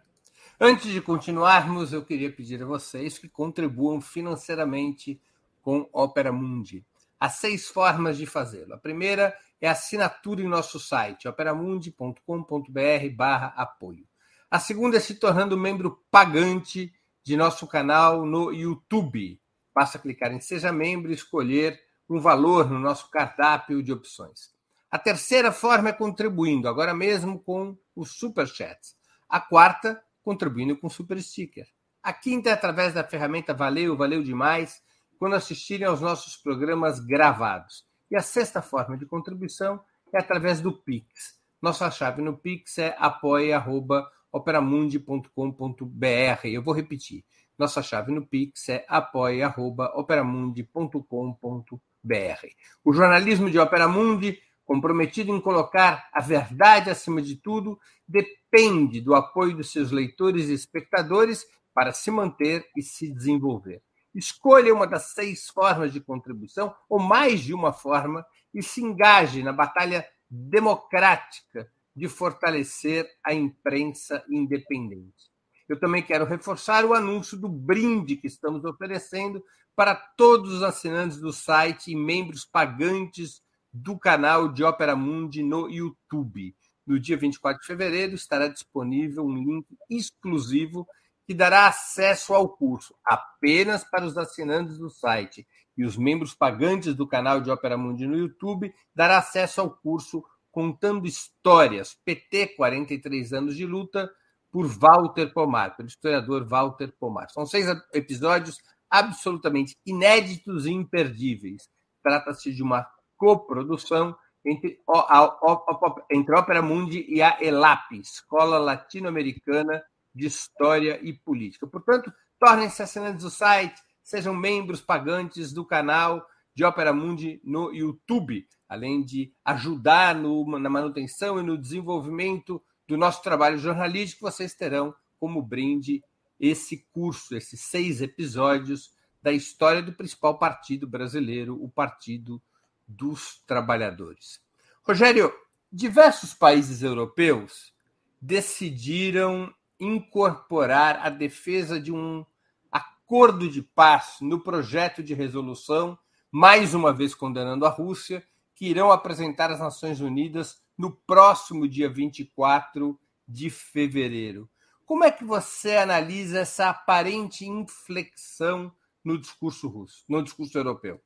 Antes de continuarmos, eu queria pedir a vocês que contribuam financeiramente com Opera Mundi. Há seis formas de fazê-lo. A primeira é a assinatura em nosso site, operamundi.com.br barra apoio. A segunda é se tornando membro pagante de nosso canal no YouTube. Basta clicar em Seja Membro e escolher um valor no nosso cardápio de opções. A terceira forma é contribuindo, agora mesmo com os Super Chats. A quarta contribuindo com Super Sticker. A quinta é através da ferramenta Valeu, Valeu Demais, quando assistirem aos nossos programas gravados. E a sexta forma de contribuição é através do Pix. Nossa chave no Pix é apoia.operamundi.com.br. Eu vou repetir. Nossa chave no Pix é apoia.operamundi.com.br. O jornalismo de Operamundi comprometido em colocar a verdade acima de tudo, depende do apoio dos seus leitores e espectadores para se manter e se desenvolver. Escolha uma das seis formas de contribuição, ou mais de uma forma, e se engaje na batalha democrática de fortalecer a imprensa independente. Eu também quero reforçar o anúncio do brinde que estamos oferecendo para todos os assinantes do site e membros pagantes do canal de Ópera Mundi no YouTube. No dia 24 de fevereiro estará disponível um link exclusivo que dará acesso ao curso apenas para os assinantes do site e os membros pagantes do canal de Ópera Mundi no YouTube dará acesso ao curso Contando Histórias, PT 43 anos de luta, por Walter Pomar, pelo historiador Walter Pomar. São seis episódios absolutamente inéditos e imperdíveis. Trata-se de uma coprodução entre, a, a, entre a Opera Mundi e a ELAP, Escola Latino-Americana de História e Política. Portanto, tornem-se assinantes do site, sejam membros pagantes do canal de Opera Mundi no YouTube, além de ajudar no, na manutenção e no desenvolvimento do nosso trabalho jornalístico, vocês terão como brinde esse curso, esses seis episódios da história do principal partido brasileiro, o Partido dos trabalhadores. Rogério, diversos países europeus decidiram incorporar a defesa de um acordo de paz no projeto de resolução, mais uma vez condenando a Rússia, que irão apresentar às Nações Unidas no próximo dia 24 de fevereiro. Como é que você analisa essa aparente inflexão no discurso russo, no discurso europeu?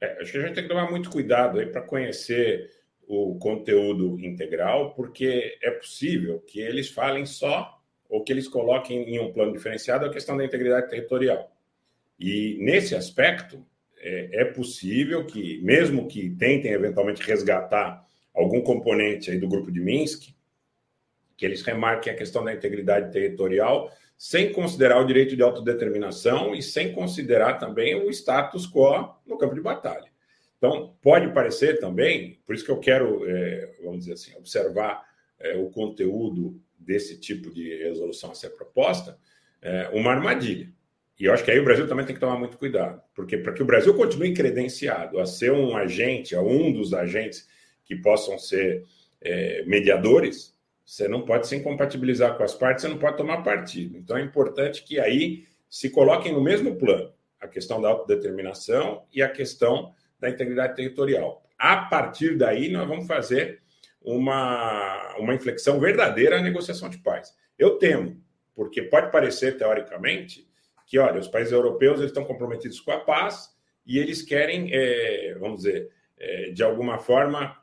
É, acho que a gente tem que tomar muito cuidado aí para conhecer o conteúdo integral, porque é possível que eles falem só ou que eles coloquem em um plano diferenciado a questão da integridade territorial. E nesse aspecto, é, é possível que, mesmo que tentem eventualmente resgatar algum componente aí do grupo de Minsk, que eles remarquem a questão da integridade territorial sem considerar o direito de autodeterminação e sem considerar também o status quo no campo de batalha. Então, pode parecer também, por isso que eu quero, é, vamos dizer assim, observar é, o conteúdo desse tipo de resolução a ser proposta, é, uma armadilha. E eu acho que aí o Brasil também tem que tomar muito cuidado, porque para que o Brasil continue credenciado a ser um agente, a um dos agentes que possam ser é, mediadores, você não pode se incompatibilizar com as partes, você não pode tomar partido. Então é importante que aí se coloquem no mesmo plano a questão da autodeterminação e a questão da integridade territorial. A partir daí, nós vamos fazer uma, uma inflexão verdadeira à negociação de paz. Eu temo, porque pode parecer, teoricamente, que, olha, os países europeus eles estão comprometidos com a paz e eles querem, é, vamos dizer, é, de alguma forma,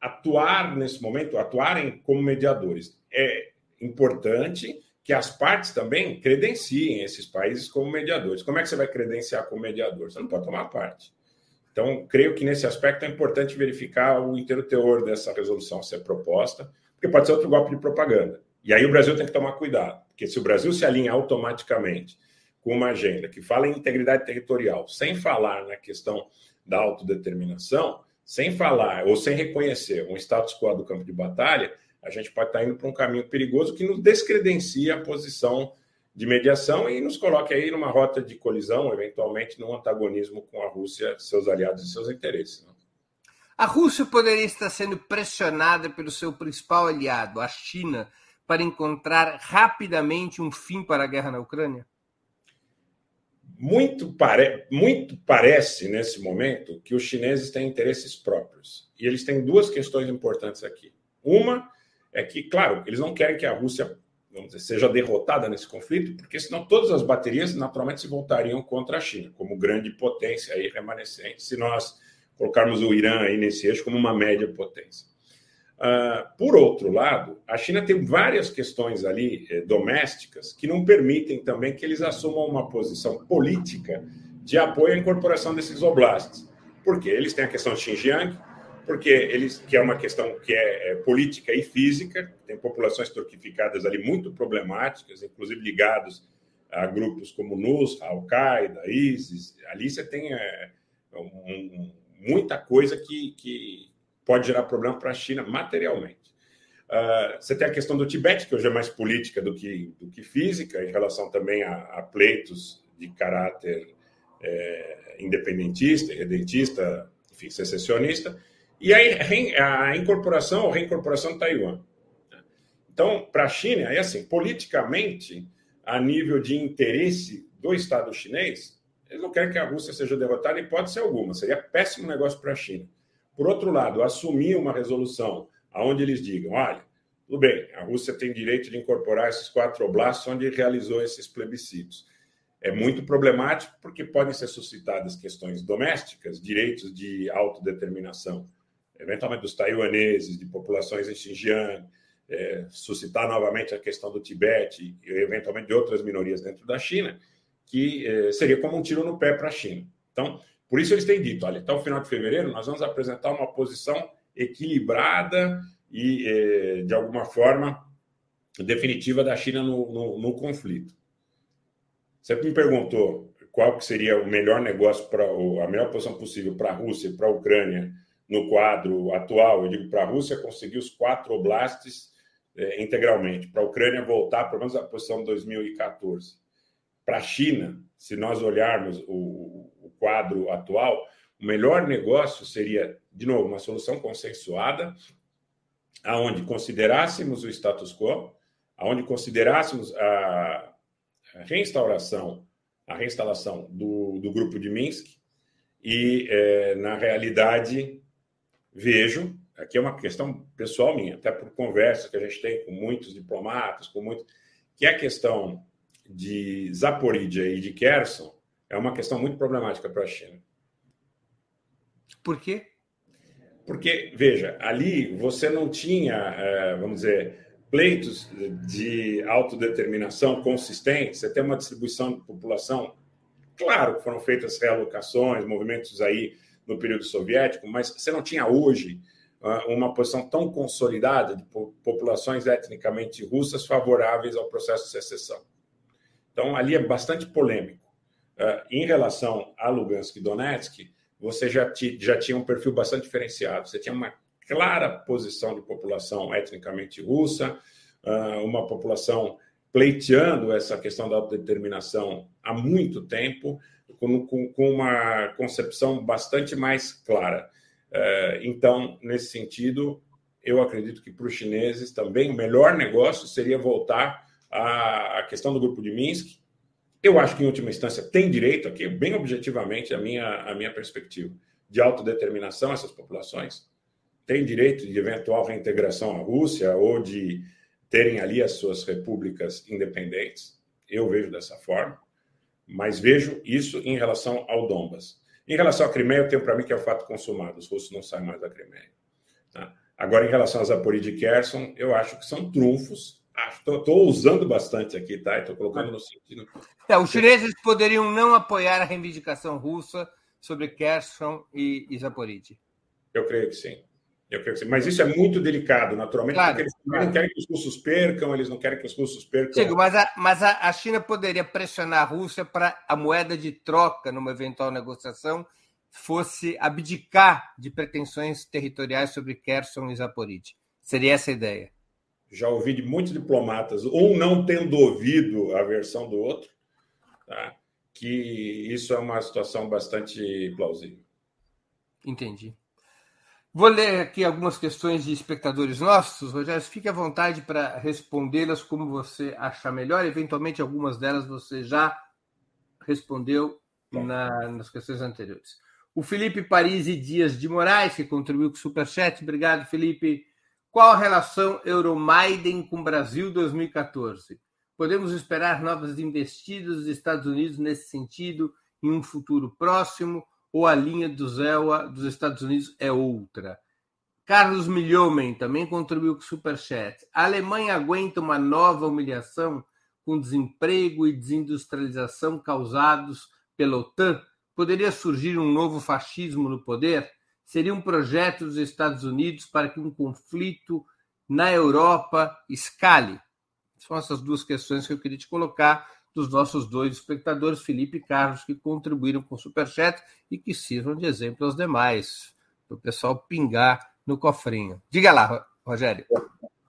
atuar nesse momento, atuarem como mediadores. É importante que as partes também credenciem esses países como mediadores. Como é que você vai credenciar como mediador? Você não pode tomar parte. Então, creio que nesse aspecto é importante verificar o inteiro teor dessa resolução ser proposta, porque pode ser outro golpe de propaganda. E aí o Brasil tem que tomar cuidado, porque se o Brasil se alinha automaticamente com uma agenda que fala em integridade territorial, sem falar na questão da autodeterminação, sem falar ou sem reconhecer um status quo do campo de batalha, a gente pode estar indo para um caminho perigoso que nos descredencia a posição de mediação e nos coloque aí numa rota de colisão, eventualmente num antagonismo com a Rússia, seus aliados e seus interesses. Né? A Rússia poderia estar sendo pressionada pelo seu principal aliado, a China, para encontrar rapidamente um fim para a guerra na Ucrânia? Muito, pare... Muito parece, nesse momento, que os chineses têm interesses próprios. E eles têm duas questões importantes aqui. Uma é que, claro, eles não querem que a Rússia vamos dizer, seja derrotada nesse conflito, porque senão todas as baterias naturalmente se voltariam contra a China, como grande potência aí remanescente, se nós colocarmos o Irã aí nesse eixo como uma média potência. Uh, por outro lado, a China tem várias questões ali eh, domésticas que não permitem também que eles assumam uma posição política de apoio à incorporação desses oblastes. Porque eles têm a questão de Xinjiang, porque eles que é uma questão que é, é, política e física, tem populações turquificadas ali muito problemáticas, inclusive ligados a grupos como Nusra, Al-Qaeda, ISIS. Ali você tem é, um, muita coisa que, que pode gerar problema para a China materialmente. Uh, você tem a questão do Tibete, que hoje é mais política do que, do que física, em relação também a, a pleitos de caráter é, independentista, redentista, enfim, secessionista e a, incorporação ou reincorporação de Taiwan. Então, para a China, é assim, politicamente, a nível de interesse do Estado chinês, eles não querem que a Rússia seja derrotada em hipótese alguma, seria péssimo negócio para a China. Por outro lado, assumir uma resolução onde eles digam, olha, tudo bem, a Rússia tem direito de incorporar esses quatro oblastos onde realizou esses plebiscitos. É muito problemático porque podem ser suscitadas questões domésticas, direitos de autodeterminação eventualmente dos taiwaneses, de populações em Xinjiang, é, suscitar novamente a questão do Tibete e eventualmente de outras minorias dentro da China, que é, seria como um tiro no pé para a China. Então, por isso eles têm dito, olha, até o final de fevereiro nós vamos apresentar uma posição equilibrada e, é, de alguma forma, definitiva da China no, no, no conflito. Você me perguntou qual que seria o melhor negócio para a melhor posição possível para a Rússia e para a Ucrânia no quadro atual, eu digo para a Rússia conseguir os quatro oblastes é, integralmente, para a Ucrânia voltar pelo menos à posição de 2014. Para a China, se nós olharmos o, o quadro atual, o melhor negócio seria, de novo, uma solução consensuada, aonde considerássemos o status quo, aonde considerássemos a, reinstauração, a reinstalação do, do grupo de Minsk e, é, na realidade, vejo, aqui é uma questão pessoal minha, até por conversas que a gente tem com muitos diplomatas, com muitos, que a questão de Zaporizhia e de Kherson é uma questão muito problemática para a China. Por quê? Porque, veja, ali você não tinha, é, vamos dizer, pleitos de autodeterminação consistentes, você tem uma distribuição de população. Claro que foram feitas realocações, movimentos aí no período soviético, mas você não tinha hoje ah, uma posição tão consolidada de populações etnicamente russas favoráveis ao processo de secessão. Então, ali é bastante polêmico. Ah, em relação a Lugansk e Donetsk, você já, já tinha um perfil bastante diferenciado. Você tinha uma clara posição de população etnicamente russa, ah, uma população pleiteando essa questão da autodeterminação há muito tempo, com, com, uma concepção bastante mais clara. É, então, nesse sentido, eu acredito que para os chineses também o melhor negócio seria voltar à questão do grupo de Minsk. Eu acho que, em última instância, tem direito aqui, bem objetivamente, a minha, a minha perspectiva, de autodeterminação essas populações. Tem direito de eventual reintegração à Rússia ou de terem ali as suas repúblicas independentes. Eu vejo dessa forma mas vejo isso em relação ao Donbas. Em relação à Crimeia, eu tenho para mim que é o fato consumado, os russos não saem mais da Crimeia. Tá? Agora, em relação a Zaporizhia e Kherson, eu acho que são trunfos. Estou usando bastante aqui, tá? Estou colocando no sentido. É, os chineses poderiam não apoiar a reivindicação russa sobre Kherson e, e Zaporizhia. Eu creio que sim. Mas isso é muito delicado, naturalmente, claro, porque eles claro. não querem que os russos percam, eles não querem que os russos percam. Chico, mas, a, mas a, a China poderia pressionar a Rússia para a moeda de troca numa eventual negociação fosse abdicar de pretensões territoriais sobre Kherson e Zaporizhia. Seria essa a ideia. Já ouvi de muitos diplomatas, um não tendo ouvido a versão do outro, tá? que isso é uma situação bastante plausível. Entendi. Vou ler aqui algumas questões de espectadores nossos. Rogério, fique à vontade para respondê-las como você achar melhor. Eventualmente, algumas delas você já respondeu na, nas questões anteriores. O Felipe Parisi Dias de Moraes, que contribuiu com o Superchat. Obrigado, Felipe. Qual a relação Euromaiden com Brasil 2014? Podemos esperar novas investidas dos Estados Unidos nesse sentido em um futuro próximo? Ou a linha do ZEWA dos Estados Unidos é outra? Carlos Milhomen também contribuiu com o Superchat. A Alemanha aguenta uma nova humilhação com desemprego e desindustrialização causados pela OTAN? Poderia surgir um novo fascismo no poder? Seria um projeto dos Estados Unidos para que um conflito na Europa escale? São essas duas questões que eu queria te colocar dos nossos dois espectadores, Felipe e Carlos, que contribuíram com o Superchat e que sirvam de exemplo aos demais, para o pessoal pingar no cofrinho. Diga lá, Rogério.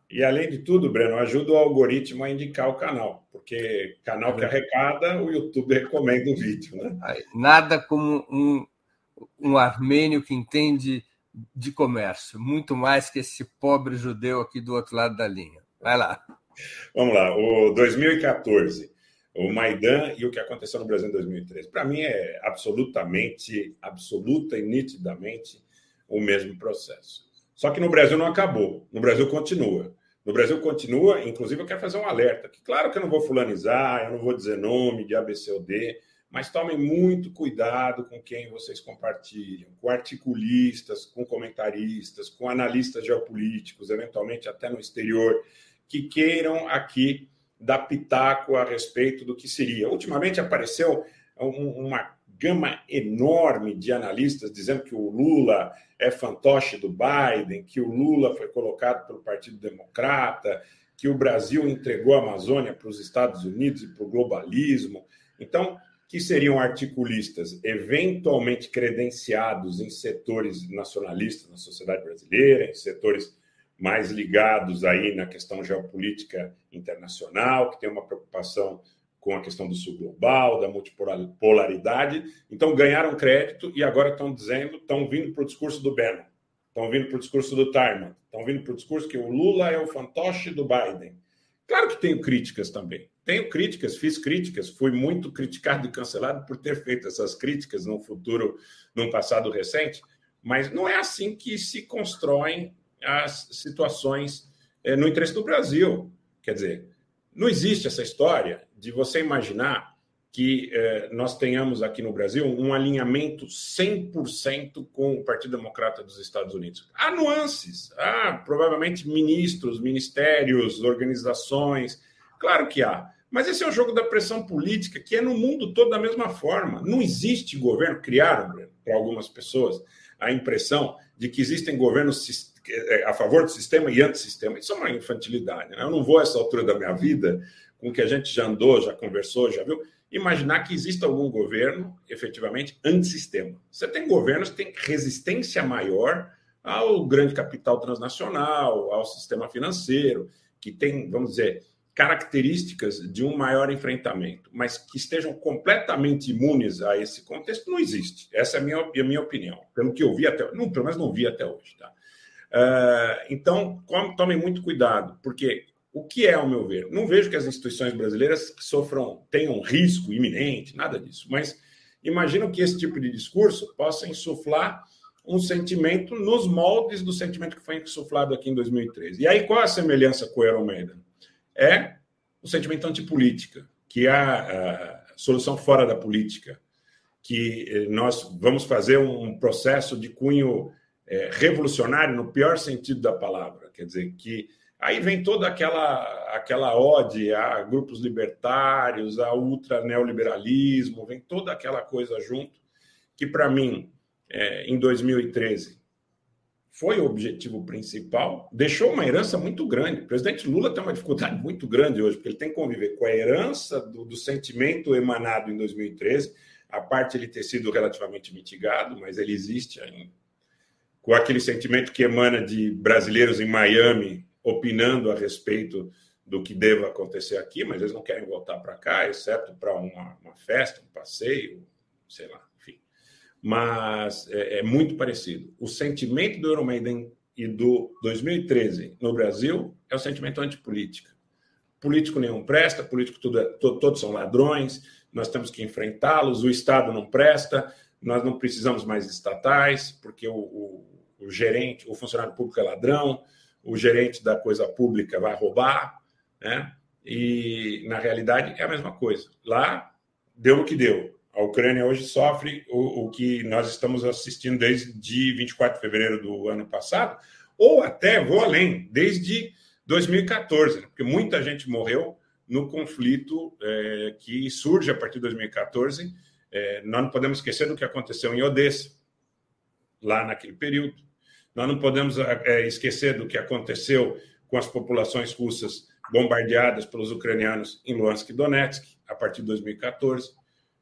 E além de tudo, Breno, ajuda o algoritmo a indicar o canal, porque canal que arrecada, o YouTube recomenda o vídeo. Né? Nada como um, um armênio que entende de comércio, muito mais que esse pobre judeu aqui do outro lado da linha. Vai lá. Vamos lá, o 2014 o Maidan e o que aconteceu no Brasil em 2013. Para mim é absolutamente, absoluta e nitidamente o mesmo processo. Só que no Brasil não acabou, no Brasil continua. No Brasil continua, inclusive eu quero fazer um alerta, que claro que eu não vou fulanizar, eu não vou dizer nome de ABC ou D, mas tomem muito cuidado com quem vocês compartilham, com articulistas, com comentaristas, com analistas geopolíticos, eventualmente até no exterior, que queiram aqui dar pitaco a respeito do que seria. Ultimamente apareceu um, uma gama enorme de analistas dizendo que o Lula é fantoche do Biden, que o Lula foi colocado pelo Partido Democrata, que o Brasil entregou a Amazônia para os Estados Unidos e para o globalismo. Então, que seriam articulistas eventualmente credenciados em setores nacionalistas na sociedade brasileira, em setores mais ligados aí na questão geopolítica internacional, que tem uma preocupação com a questão do sul global, da multipolaridade. Então, ganharam crédito e agora estão dizendo, estão vindo para o discurso do Bannon, estão vindo para o discurso do Tarman, estão vindo para o discurso que o Lula é o fantoche do Biden. Claro que tenho críticas também. Tenho críticas, fiz críticas, fui muito criticado e cancelado por ter feito essas críticas no futuro, num passado recente, mas não é assim que se constroem as situações é, no interesse do Brasil. Quer dizer, não existe essa história de você imaginar que é, nós tenhamos aqui no Brasil um alinhamento 100% com o Partido Democrata dos Estados Unidos. Há nuances, há provavelmente ministros, ministérios, organizações, claro que há. Mas esse é um jogo da pressão política que é no mundo todo da mesma forma. Não existe governo, criaram, para algumas pessoas, a impressão de que existem governos é, a favor do sistema e antissistema. Isso é uma infantilidade. Né? Eu não vou, a essa altura da minha vida, com o que a gente já andou, já conversou, já viu, imaginar que exista algum governo efetivamente antissistema. Você tem governos que têm resistência maior ao grande capital transnacional, ao sistema financeiro, que tem, vamos dizer, características de um maior enfrentamento, mas que estejam completamente imunes a esse contexto, não existe. Essa é a minha, a minha opinião, pelo que eu vi até não, pelo menos não vi até hoje. Tá? Uh, então, tomem muito cuidado, porque o que é, ao meu ver? Não vejo que as instituições brasileiras sofram, tenham risco iminente, nada disso, mas imagino que esse tipo de discurso possa insuflar um sentimento nos moldes do sentimento que foi insuflado aqui em 2013. E aí, qual a semelhança com o Euromaidan? É o sentimento antipolítica, que é a, a solução fora da política, que eh, nós vamos fazer um processo de cunho é, revolucionário no pior sentido da palavra. Quer dizer, que aí vem toda aquela, aquela ode a grupos libertários, a ultra neoliberalismo, vem toda aquela coisa junto, que para mim, é, em 2013, foi o objetivo principal, deixou uma herança muito grande. O presidente Lula tem uma dificuldade <laughs> muito grande hoje, porque ele tem que conviver com a herança do, do sentimento emanado em 2013, a parte ele ter sido relativamente mitigado, mas ele existe ainda com aquele sentimento que emana de brasileiros em Miami opinando a respeito do que deva acontecer aqui, mas eles não querem voltar para cá, exceto para uma, uma, festa, um passeio, sei lá, enfim. mas é, é muito parecido. O sentimento do Euromaidan e do 2013 no Brasil é o sentimento antipolítica. Político nenhum presta, político tudo é, to, todos são ladrões, nós temos que enfrentá-los, o Estado não presta, nós não precisamos mais estatais, porque o, o, o gerente, o funcionário público é ladrão, o gerente da coisa pública vai roubar, né? E na realidade é a mesma coisa. Lá deu o que deu. A Ucrânia hoje sofre o, o que nós estamos assistindo desde 24 de fevereiro do ano passado, ou até, vou além, desde 2014, né? porque muita gente morreu no conflito é, que surge a partir de 2014. É, nós não podemos esquecer do que aconteceu em Odessa, lá naquele período. Nós não podemos é, esquecer do que aconteceu com as populações russas bombardeadas pelos ucranianos em Luhansk e Donetsk, a partir de 2014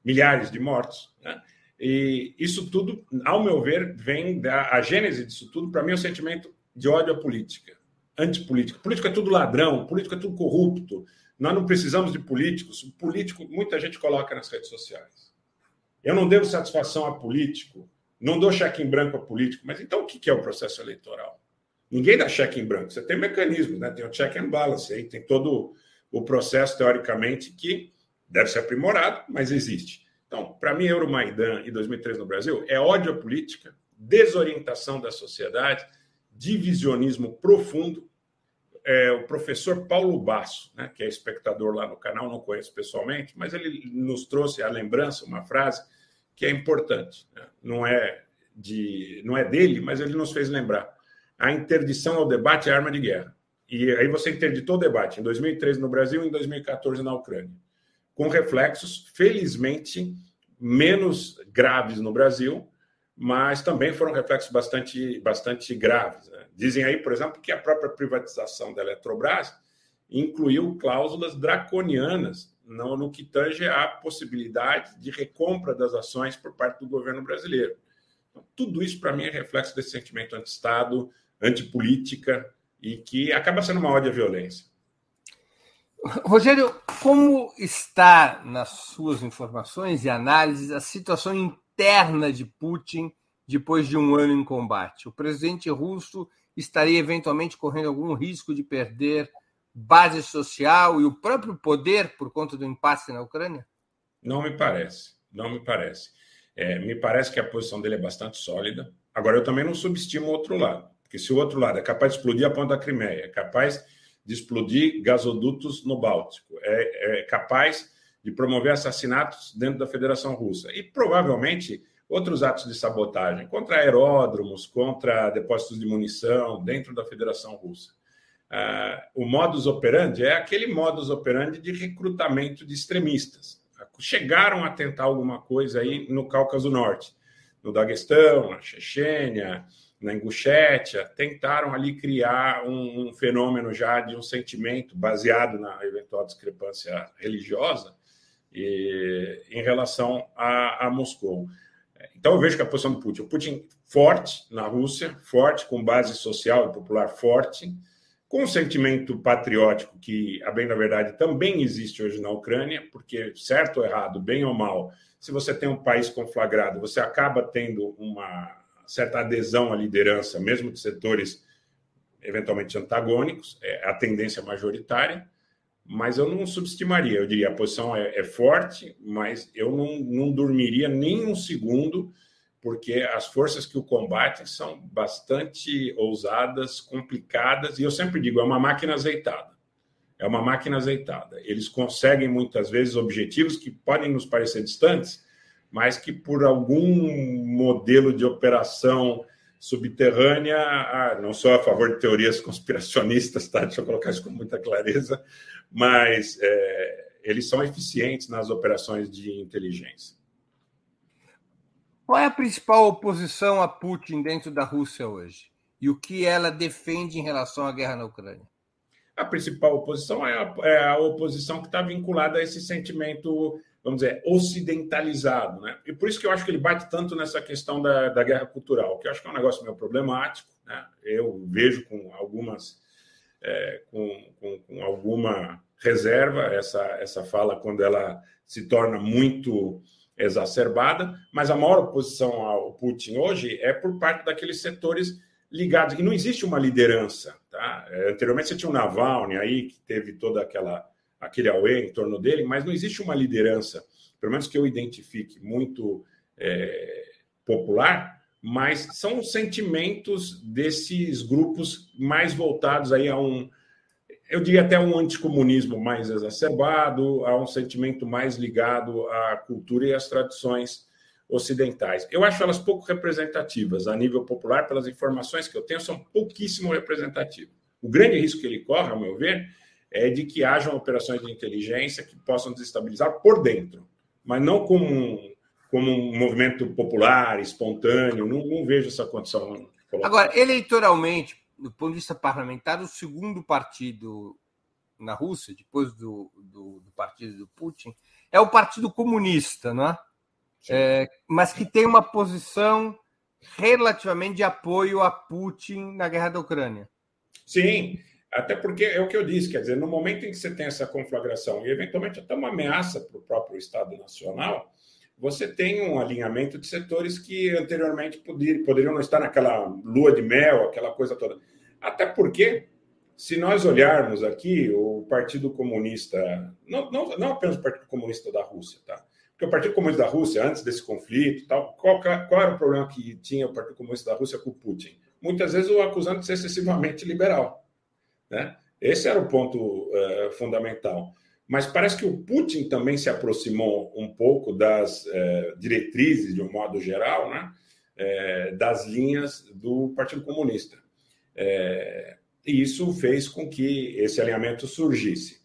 milhares de mortos. Né? E isso tudo, ao meu ver, vem da a gênese disso tudo, para mim, é um sentimento de ódio à política, antipolítica. Político é tudo ladrão, político é tudo corrupto. Nós não precisamos de políticos. O político, muita gente coloca nas redes sociais. Eu não devo satisfação a político, não dou cheque em branco a político. Mas então o que é o processo eleitoral? Ninguém dá cheque em branco. Você tem mecanismos, né? tem o check and balance, aí tem todo o processo, teoricamente, que deve ser aprimorado, mas existe. Então, para mim, Euromaidan e 2003 no Brasil é ódio à política, desorientação da sociedade, divisionismo profundo. É, o professor Paulo Basso, né, que é espectador lá no canal, não conheço pessoalmente, mas ele nos trouxe a lembrança, uma frase que é importante. Né? Não, é de, não é dele, mas ele nos fez lembrar. A interdição ao debate é arma de guerra. E aí você interditou o debate em 2013 no Brasil e em 2014 na Ucrânia com reflexos, felizmente, menos graves no Brasil, mas também foram reflexos bastante, bastante graves. Né? Dizem aí, por exemplo, que a própria privatização da Eletrobras incluiu cláusulas draconianas no, no que tange à possibilidade de recompra das ações por parte do governo brasileiro. Então, tudo isso, para mim, é reflexo desse sentimento anti-Estado, antipolítica e que acaba sendo uma ódio à violência. Rogério, como está nas suas informações e análises a situação interna de Putin depois de um ano em combate? O presidente russo estaria eventualmente correndo algum risco de perder base social e o próprio poder por conta do impasse na Ucrânia? Não me parece, não me parece. É, me parece que a posição dele é bastante sólida. Agora, eu também não subestimo o outro lado, porque se o outro lado é capaz de explodir a ponta da Crimeia, é capaz de explodir gasodutos no Báltico, é, é capaz de promover assassinatos dentro da Federação Russa e provavelmente outros atos de sabotagem contra aeródromos, contra depósitos de munição dentro da Federação Russa. Ah, o modus operandi é aquele modus operandi de recrutamento de extremistas. Chegaram a tentar alguma coisa aí no Cáucaso Norte, no Daguestão, na Chechênia, na Ingushétia, tentaram ali criar um, um, fenômeno já de um sentimento baseado na eventual discrepância religiosa e, em relação a, a, Moscou. Então eu vejo que a posição do Putin, o Putin forte na Rússia, forte com base social e popular forte, com um sentimento patriótico que, a bem da verdade, também existe hoje na Ucrânia, porque certo ou errado, bem ou mal, se você tem um país conflagrado, você acaba tendo uma certa adesão à liderança, mesmo de setores eventualmente antagônicos, é a tendência majoritária, mas eu não subestimaria. Eu diria a posição é, é forte, mas eu não, não dormiria nem um segundo, porque as forças que o combatem são bastante ousadas, complicadas, e eu sempre digo, é uma máquina azeitada. É uma máquina azeitada. Eles conseguem muitas vezes objetivos que podem nos parecer distantes, mas que por algum modelo de operação subterrânea, ah, não sou a favor de teorias <laughs> conspiracionistas, tá? deixa eu colocar isso com muita clareza, mas é, eles são eficientes nas operações de inteligência. Qual é a principal oposição a Putin dentro da Rússia hoje? E o que ela defende em relação à guerra na Ucrânia? A principal oposição é a, é a oposição que está vinculada a esse sentimento vamos dizer, ocidentalizado. Né? E por isso que eu acho que ele bate tanto nessa questão da, da guerra cultural, que eu acho que é um negócio meio problemático. Né? Eu vejo com algumas. É, com, com, com, alguma reserva essa, essa fala quando ela se torna muito exacerbada, mas a maior oposição ao Putin hoje é por parte daqueles setores ligados. E não existe uma liderança. Tá? É, anteriormente você tinha o Navalny aí, que teve toda aquela aquele auê em torno dele, mas não existe uma liderança, pelo menos que eu identifique, muito é, popular, mas são sentimentos desses grupos mais voltados aí a um, eu diria até um anticomunismo mais exacerbado, a um sentimento mais ligado à cultura e às tradições ocidentais. Eu acho elas pouco representativas a nível popular, pelas informações que eu tenho, são pouquíssimo representativas. O grande risco que ele corre, ao meu ver, é de que hajam operações de inteligência que possam desestabilizar por dentro, mas não como um, como um movimento popular, espontâneo. Não, não vejo essa condição. Agora, eleitoralmente, do ponto de vista parlamentar, o segundo partido na Rússia, depois do, do, do partido do Putin, é o Partido Comunista, não é? é? mas que tem uma posição relativamente de apoio a Putin na guerra da Ucrânia. Sim, até porque é o que eu disse, quer dizer, no momento em que você tem essa conflagração e eventualmente até uma ameaça para o próprio Estado Nacional, você tem um alinhamento de setores que anteriormente poderiam, poderiam não estar naquela lua de mel, aquela coisa toda. Até porque, se nós olharmos aqui, o Partido Comunista, não, não, não apenas o Partido Comunista da Rússia, tá? Porque o Partido Comunista da Rússia, antes desse conflito, tal, qual, qual era o problema que tinha o Partido Comunista da Rússia com o Putin? Muitas vezes o acusando de ser excessivamente liberal. Né? Esse era o ponto uh, fundamental. Mas parece que o Putin também se aproximou um pouco das é, diretrizes, de um modo geral, né, é, das linhas do Partido Comunista. É, e isso fez com que esse alinhamento surgisse.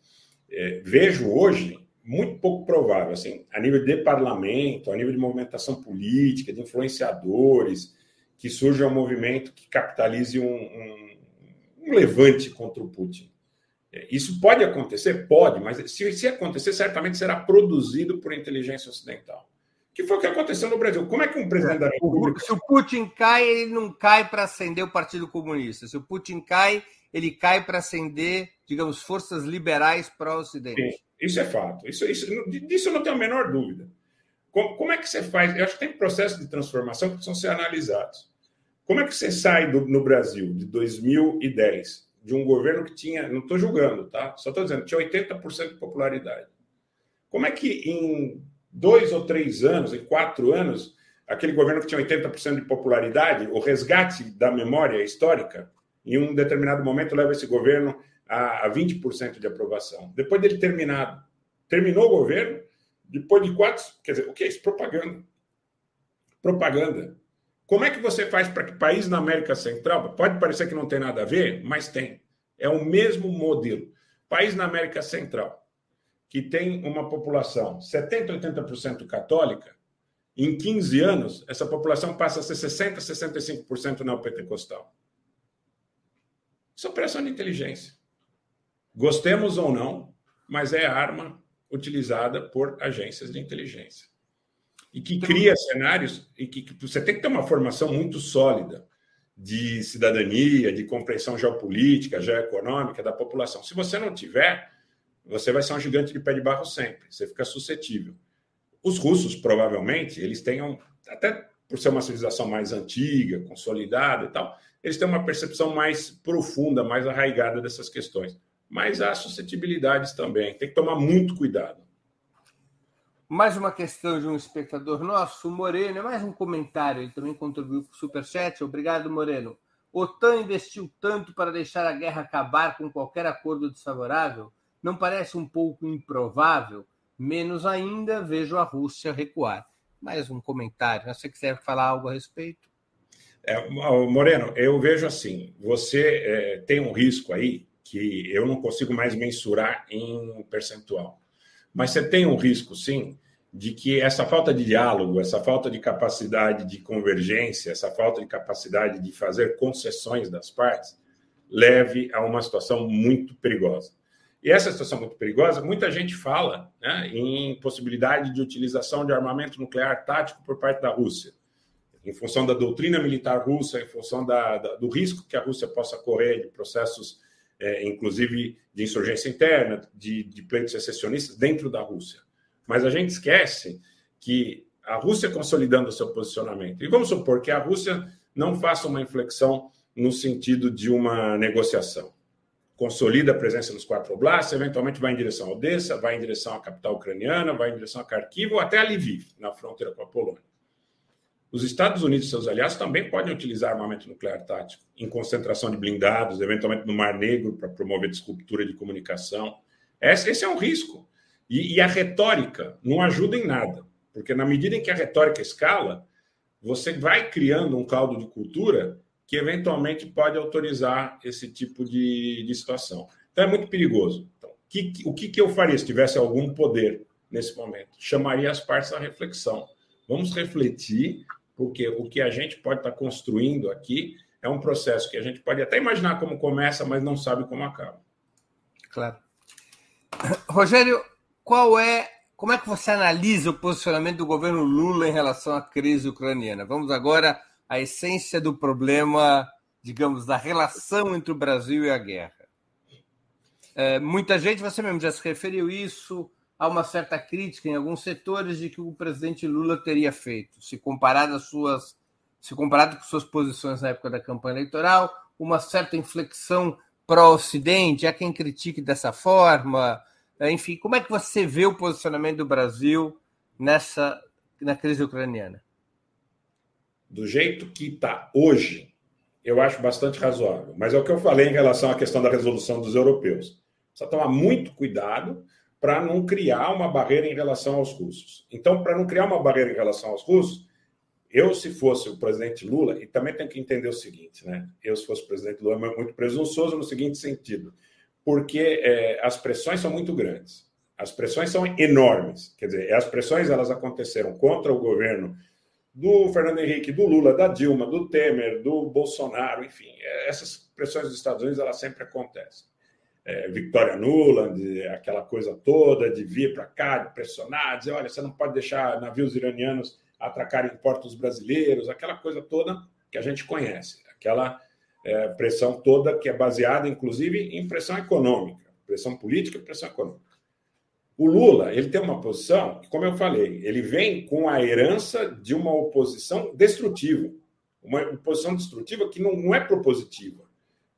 vejo hoje muito pouco provável, assim, a nível de parlamento, a nível de movimentação política, de influenciadores, que surja um movimento que capitalize um, um, um levante contra o Putin. Isso pode acontecer? Pode, mas se, se acontecer, certamente será produzido por inteligência ocidental. Que foi o que aconteceu no Brasil. Como é que um presidente da República. Se o Putin cai, ele não cai para acender o Partido Comunista. Se o Putin cai, ele cai para acender, digamos, forças liberais para o Ocidente. Sim, isso é fato. Isso, isso, disso eu não tenho a menor dúvida. Como, como, é que você faz? Eu acho que tem processos de transformação que precisam ser analisados. Como é que você sai do, no Brasil de 2010 de um governo que tinha, não estou julgando, tá? Só estou dizendo, tinha 80% de popularidade. Como é que em dois ou três anos, em quatro anos, aquele governo que tinha 80% de popularidade, o resgate da memória histórica, em um determinado momento leva esse governo a, a 20% de aprovação. Depois dele terminado, terminou o governo, depois de quatro, quer dizer, o que é isso? Propaganda. Propaganda. Como é que você faz para que país na América Central, pode parecer que não tem nada a ver, mas tem. É o mesmo modelo. País na América Central, que tem uma população 70%, 80% católica, em 15 anos, essa população passa a ser 60%, 65% neopentecostal. Isso é operação de inteligência. Gostemos ou não, mas é arma utilizada por agências de inteligência e que cria cenários e que, que você tem que ter uma formação muito sólida de cidadania, de compreensão geopolítica, geoeconômica da população. Se você não tiver, você vai ser um gigante de pé de barro sempre. Você fica suscetível. Os russos, provavelmente, eles tenham, até por ser uma civilização mais antiga, consolidada e tal, eles têm uma percepção mais profunda, mais arraigada dessas questões. Mas há suscetibilidades também. Tem que tomar muito cuidado. Mais uma questão de um espectador nosso, o Moreno, é mais um comentário, ele também contribuiu com o Superchat. Obrigado, Moreno. OTAN investiu tanto para deixar a guerra acabar com qualquer acordo desfavorável? Não parece um pouco improvável? Menos ainda, vejo a Rússia recuar. Mais um comentário. Se você quiser falar algo a respeito. É, Moreno, eu vejo assim: você é, tem um risco aí que eu não consigo mais mensurar em percentual mas você tem um risco, sim, de que essa falta de diálogo, essa falta de capacidade de convergência, essa falta de capacidade de fazer concessões das partes, leve a uma situação muito perigosa. E essa situação muito perigosa, muita gente fala né, em possibilidade de utilização de armamento nuclear tático por parte da Rússia, em função da doutrina militar russa, em função da, da, do risco que a Rússia possa correr de processos é, inclusive de insurgência interna, de, de pleitos secessionistas dentro da Rússia. Mas a gente esquece que a Rússia consolidando o seu posicionamento, e vamos supor que a Rússia não faça uma inflexão no sentido de uma negociação. Consolida a presença nos quatro oblasts, eventualmente vai em direção a Odessa, vai em direção à capital ucraniana, vai em direção a Kharkiv ou até a Lviv, na fronteira com a Polônia. Os Estados Unidos e seus aliados também podem utilizar armamento nuclear tático em concentração de blindados, eventualmente no Mar Negro, para promover descultura de comunicação. Esse, esse é um risco. E, e, a retórica não ajuda em nada, porque na medida em que a retórica escala, você vai criando um caldo de cultura que eventualmente pode autorizar esse tipo de, de situação. Então é muito perigoso. Então, que, o que, que eu faria se tivesse algum poder nesse momento? Chamaria as partes à reflexão. Vamos refletir porque o que a gente pode estar construindo aqui é um processo que a gente pode até imaginar como começa, mas não sabe como acaba. Claro. <coughs> Rogério, qual é, como é que você analisa o posicionamento do governo Lula em relação à crise ucraniana? Vamos agora à essência do problema, digamos, da relação entre o Brasil e a guerra. É, muita gente, você mesmo já se referiu isso, há uma certa crítica em alguns setores de que o presidente Lula teria feito, se comparado às suas, se comparado com suas posições na época da campanha eleitoral, uma certa inflexão pró-Ocidente, há quem critique dessa forma, enfim, como é que você vê o posicionamento do Brasil nessa na crise ucraniana? Do jeito que está hoje, eu acho bastante razoável. Mas é o que eu falei em relação à questão da resolução dos europeus. Precisa tomar muito cuidado para não criar uma barreira em relação aos russos. Então, para não criar uma barreira em relação aos russos, eu, se fosse o presidente Lula, e também tem que entender o seguinte, né? Eu, se fosse o presidente Lula, é muito presunçoso no seguinte sentido, porque é, as pressões são muito grandes, as pressões são enormes. Quer dizer, as pressões elas aconteceram contra o governo do Fernando Henrique, do Lula, da Dilma, do Temer, do Bolsonaro, enfim, essas pressões dos Estados Unidos elas sempre acontecem é, Victoria Nuland, aquela coisa toda de vir para cá, de pressionar, dizer, olha, você não pode deixar navios iranianos atracarem portos brasileiros, aquela coisa toda que a gente conhece, aquela é, pressão toda que é baseada, inclusive, em pressão econômica, pressão política e pressão econômica. O Lula, ele tem uma posição como eu falei, ele vem com a herança de uma oposição destrutiva, uma oposição destrutiva que não, é propositiva,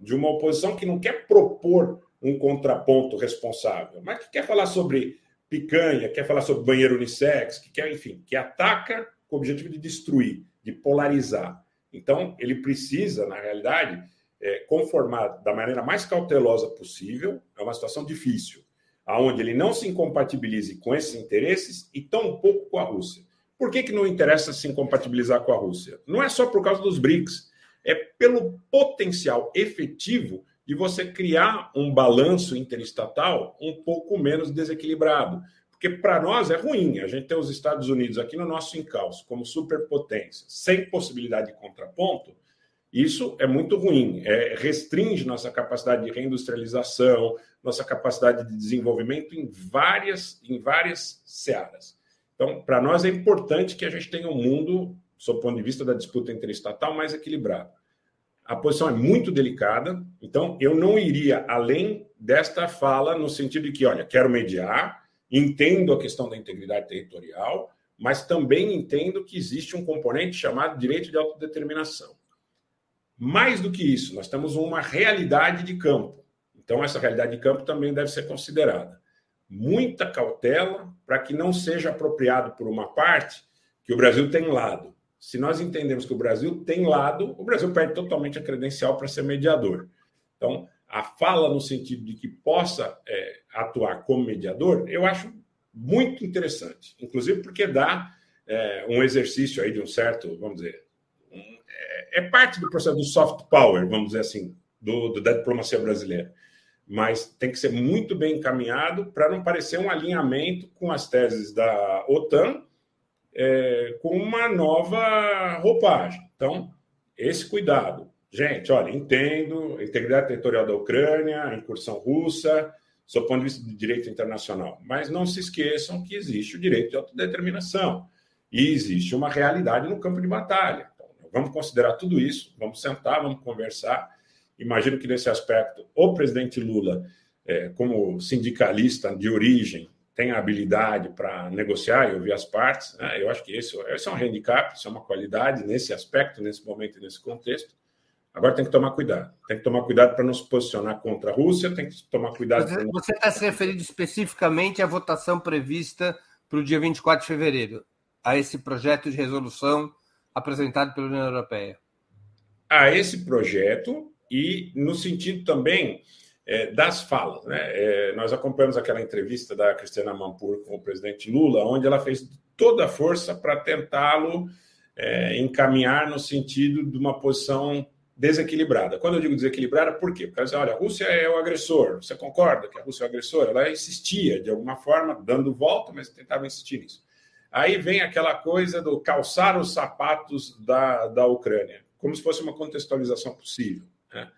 de uma oposição que não quer propor um contraponto responsável, mas que quer falar sobre picanha, quer falar sobre banheiro unissex, que quer, enfim, que ataca com o objetivo de destruir, de polarizar. Então, ele precisa, na realidade, é, conformar da maneira mais cautelosa possível, é uma situação difícil, aonde ele não se incompatibilize com esses interesses e tão pouco com a Rússia. Por que, que não interessa se incompatibilizar com a Rússia? Não é só por causa dos BRICS, é pelo potencial efetivo de você criar um balanço interestatal um pouco menos desequilibrado. Porque para nós é ruim a gente ter os Estados Unidos aqui no nosso encalço como superpotência, sem possibilidade de contraponto. Isso é muito ruim, é, restringe nossa capacidade de reindustrialização, nossa capacidade de desenvolvimento em várias, em várias searas. Então, para nós é importante que a gente tenha um mundo, sob o ponto de vista da disputa interestatal, mais equilibrado a posição é muito delicada, então eu não iria além desta fala no sentido de que, olha, quero mediar, entendo a questão da integridade territorial, mas também entendo que existe um componente chamado direito de autodeterminação. Mais do que isso, nós temos uma realidade de campo. Então, essa realidade de campo também deve ser considerada. Muita cautela para que não seja apropriado por uma parte que o Brasil tem lado se nós entendemos que o Brasil tem lado, o Brasil perde totalmente a credencial para ser mediador. Então, a fala no sentido de que possa é, atuar como mediador, eu acho muito interessante, inclusive porque dá é, um exercício aí de um certo, vamos dizer, é, é, parte do processo do soft power, vamos dizer assim, do, do, da diplomacia brasileira. Mas tem que ser muito bem encaminhado para não parecer um alinhamento com as teses da OTAN é, com uma nova roupagem. Então, esse cuidado. Gente, olha, entendo integridade territorial da Ucrânia, incursão russa, do ponto de vista do direito internacional, mas não se esqueçam que existe o direito de autodeterminação e existe uma realidade no campo de batalha. Vamos considerar tudo isso, vamos sentar, vamos conversar. Imagino que nesse aspecto o presidente Lula, é, como sindicalista de origem, tem a habilidade para negociar e ouvir as partes. Né? Eu acho que esse, esse é um handicap, isso é uma qualidade nesse aspecto, nesse momento e nesse contexto. Agora tem que tomar cuidado. Tem que tomar cuidado para não se posicionar contra a Rússia, tem que tomar cuidado. Você, você está se referindo especificamente à votação prevista para o dia 24 de fevereiro, a esse projeto de resolução apresentado pela União Europeia? A esse projeto e no sentido também é, das falas. Né? É, nós acompanhamos aquela entrevista da Cristiana Mampur com o presidente Lula, onde ela fez toda a força para tentá-lo é, encaminhar no sentido de uma posição desequilibrada. Quando eu digo desequilibrada, por quê? Porque ela diz, olha, a Rússia é o agressor. Você concorda que a Rússia é o agressor? Ela insistia, de alguma forma, dando volta, mas tentava insistir nisso. Aí vem aquela coisa do calçar os sapatos da, da Ucrânia, como se fosse uma contextualização possível. Né?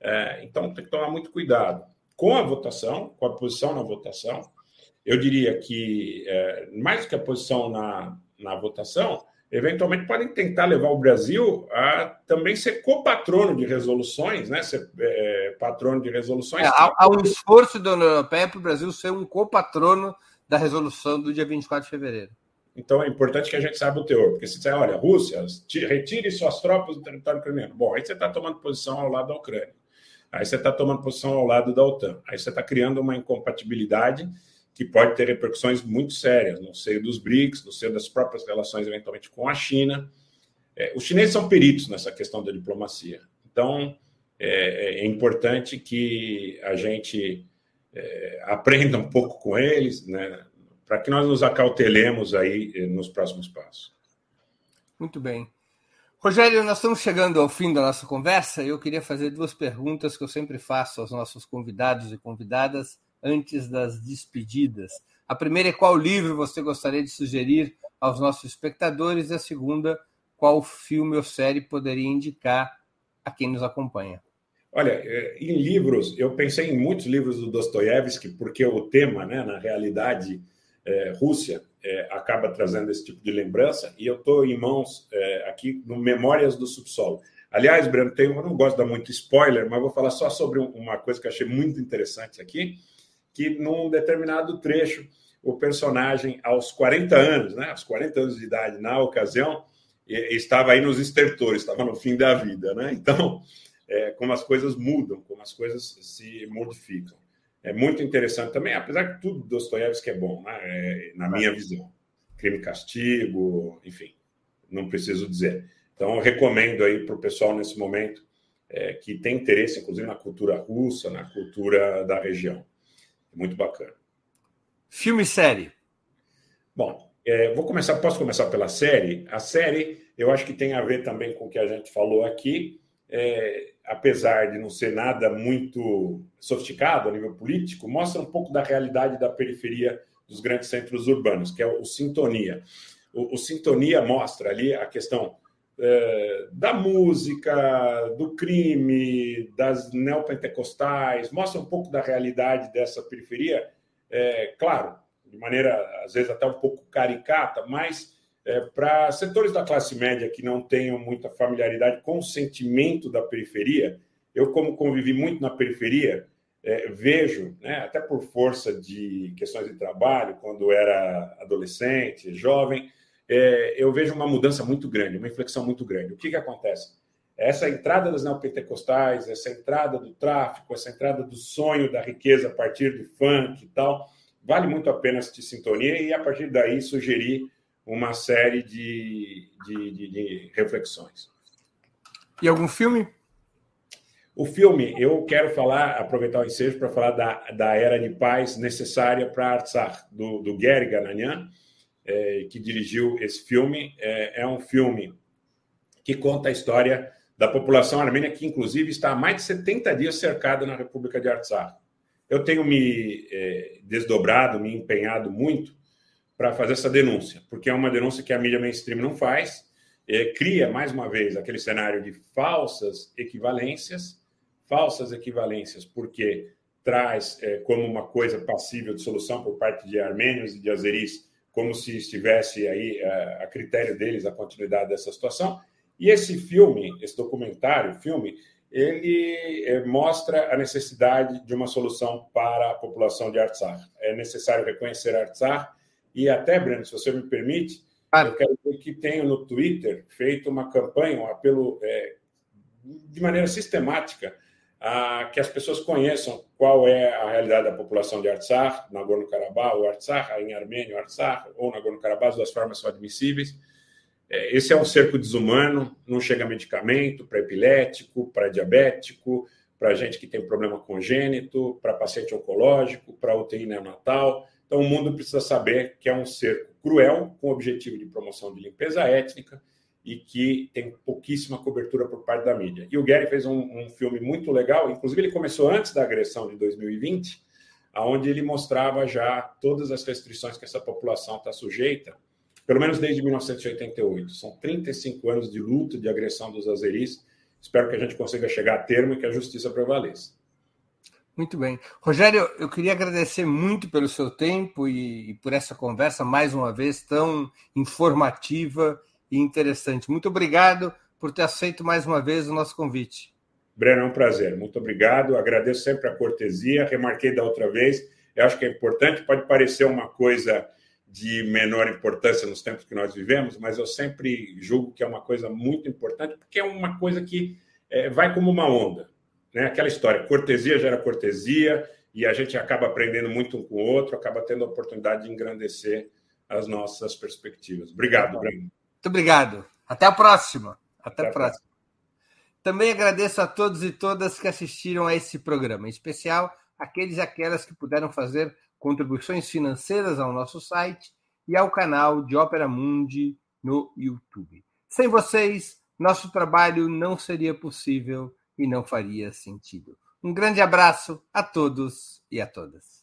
É, então, tem que tomar muito cuidado com a votação, com a posição na votação. Eu diria que, é, mais do que a posição na, na votação, eventualmente podem tentar levar o Brasil a também ser copatrono de resoluções, né? ser é, patrono de resoluções. É, há, há, um esforço da União Europeia para o Brasil ser um copatrono da resolução do dia 24 de fevereiro. Então é importante que a gente saiba o teor, porque se disser, olha, Rússia, retire suas tropas do território ucraniano. Bom, aí você está tomando posição ao lado da Ucrânia. Aí você está tomando posição ao lado da OTAN. Aí você está criando uma incompatibilidade que pode ter repercussões muito sérias no seio dos BRICS, no seio das próprias relações, eventualmente, com a China. É, os chineses são peritos nessa questão da diplomacia. Então, é, é importante que a gente é, aprenda um pouco com eles, né, para que nós nos acautelemos aí eh, nos próximos passos. Muito bem. Rogério, nós estamos chegando ao fim da nossa conversa e eu queria fazer duas perguntas que eu sempre faço aos nossos convidados e convidadas antes das despedidas. A primeira é qual livro você gostaria de sugerir aos nossos espectadores e a segunda, qual filme ou série poderia indicar a quem nos acompanha. Olha, é, em livros, eu pensei em muitos livros do Dostoiévski, porque o tema, né, na realidade, é, Rússia, é, acaba trazendo esse tipo de lembrança, e eu estou em mãos é, aqui no Memórias do Subsolo. Aliás, Breno, tem, eu não gosto de dar muito spoiler, mas vou falar só sobre uma coisa que eu achei muito interessante aqui, que num determinado trecho, o personagem, aos 40 anos, né, aos 40 anos de idade, na ocasião, estava aí nos estertores, estava no fim da vida. Né? Então, é, como as coisas mudam, como as coisas se modificam é muito interessante também, apesar que tudo Dostoiévski é bom, né? é, na minha visão. Crime e castigo, enfim, não preciso dizer. Então, eu recomendo aí para o pessoal nesse momento é, que tem interesse, inclusive, na cultura russa, na cultura da região. Muito bacana. Filme e série. Bom, é, vou começar, posso começar pela série? A série, eu acho que tem a ver também com o que a gente falou aqui. É, apesar de não ser nada muito sofisticado a nível político, mostra um pouco da realidade da periferia dos grandes centros urbanos, que é o Sintonia. O, o Sintonia mostra ali a questão é, da música, do crime, das neopentecostais, mostra um pouco da realidade dessa periferia, é, claro, de maneira às vezes até um pouco caricata, mas é, para setores da classe média que não tenham muita familiaridade com o sentimento da periferia, eu, como convivi muito na periferia, é, vejo, né, até por força de questões de trabalho, quando era adolescente, jovem, é, eu vejo uma mudança muito grande, uma inflexão muito grande. O que, que acontece? Essa entrada das neopentecostais, essa entrada do tráfico, essa entrada do sonho da riqueza a partir do funk e tal, vale muito a pena assistir sintonia e, a partir daí, sugerir uma série de, de, de, de reflexões. E algum filme? O filme, eu quero falar, aproveitar o ensejo para falar da, da era de paz necessária para Artsakh, do, do Gary Gananian, é, que dirigiu esse filme. É, é, um filme que conta a história da população armênia, que inclusive está há mais de 70 dias cercada na República de Artsakh. Eu tenho me é, desdobrado, me empenhado muito para fazer essa denúncia, porque é uma denúncia que a mídia mainstream não faz, é, cria, mais uma vez, aquele cenário de falsas equivalências, falsas equivalências, porque traz é, como uma coisa passível de solução por parte de armênios e de azeris, como se estivesse aí a, é, a critério deles a continuidade dessa situação. E esse filme, esse documentário, filme, ele é, mostra a necessidade de uma solução para a população de Artsar. É necessário reconhecer Artsar e até, Breno, se você me permite, eu quero dizer que tenho no Twitter feito uma campanha, um apelo é, de maneira sistemática a que as pessoas conheçam qual é a realidade da população de Artsar, Nagorno-Karabakh ou Artsar, em Armênia, Artsar ou Nagorno-Karabakh, as duas formas são admissíveis. É, esse é um cerco desumano, não chega medicamento para epilético, para diabético, para gente que tem problema congênito, para paciente oncológico, para UTI neonatal. Então, o mundo precisa saber que é um cerco cruel, com o objetivo de promoção de limpeza étnica e que tem pouquíssima cobertura por parte da mídia. E o Gary fez um, um filme muito legal, inclusive ele começou antes da agressão de 2020, onde ele mostrava já todas as restrições que essa população está sujeita pelo menos desde 1988. São 35 anos de luta, de agressão dos azeris. Espero que a gente consiga chegar a termo e que a justiça prevaleça. Muito bem. Rogério, eu queria agradecer muito pelo seu tempo e, e por essa conversa, mais uma vez, tão informativa e interessante. Muito obrigado por ter aceito mais uma vez o nosso convite. Breno, é um prazer. Muito obrigado. Agradeço sempre a cortesia. Remarquei da outra vez. Eu acho que é importante. Pode parecer uma coisa de menor importância nos tempos que nós vivemos, mas eu sempre julgo que é uma coisa muito importante, porque é uma coisa que é, vai como uma onda. Né? Aquela história, cortesia gera cortesia, e a gente acaba aprendendo muito um com o outro, acaba tendo a oportunidade de engrandecer as nossas perspectivas. Obrigado, Breno. Muito obrigado. Até a próxima. Até, Até a próxima. próxima. Também agradeço a todos e todas que assistiram a esse programa, em especial aqueles e aquelas que puderam fazer contribuições financeiras ao nosso site e ao canal de Ópera Mundi no YouTube. Sem vocês, nosso trabalho não seria possível e não faria sentido. Um grande abraço a todos e a todas.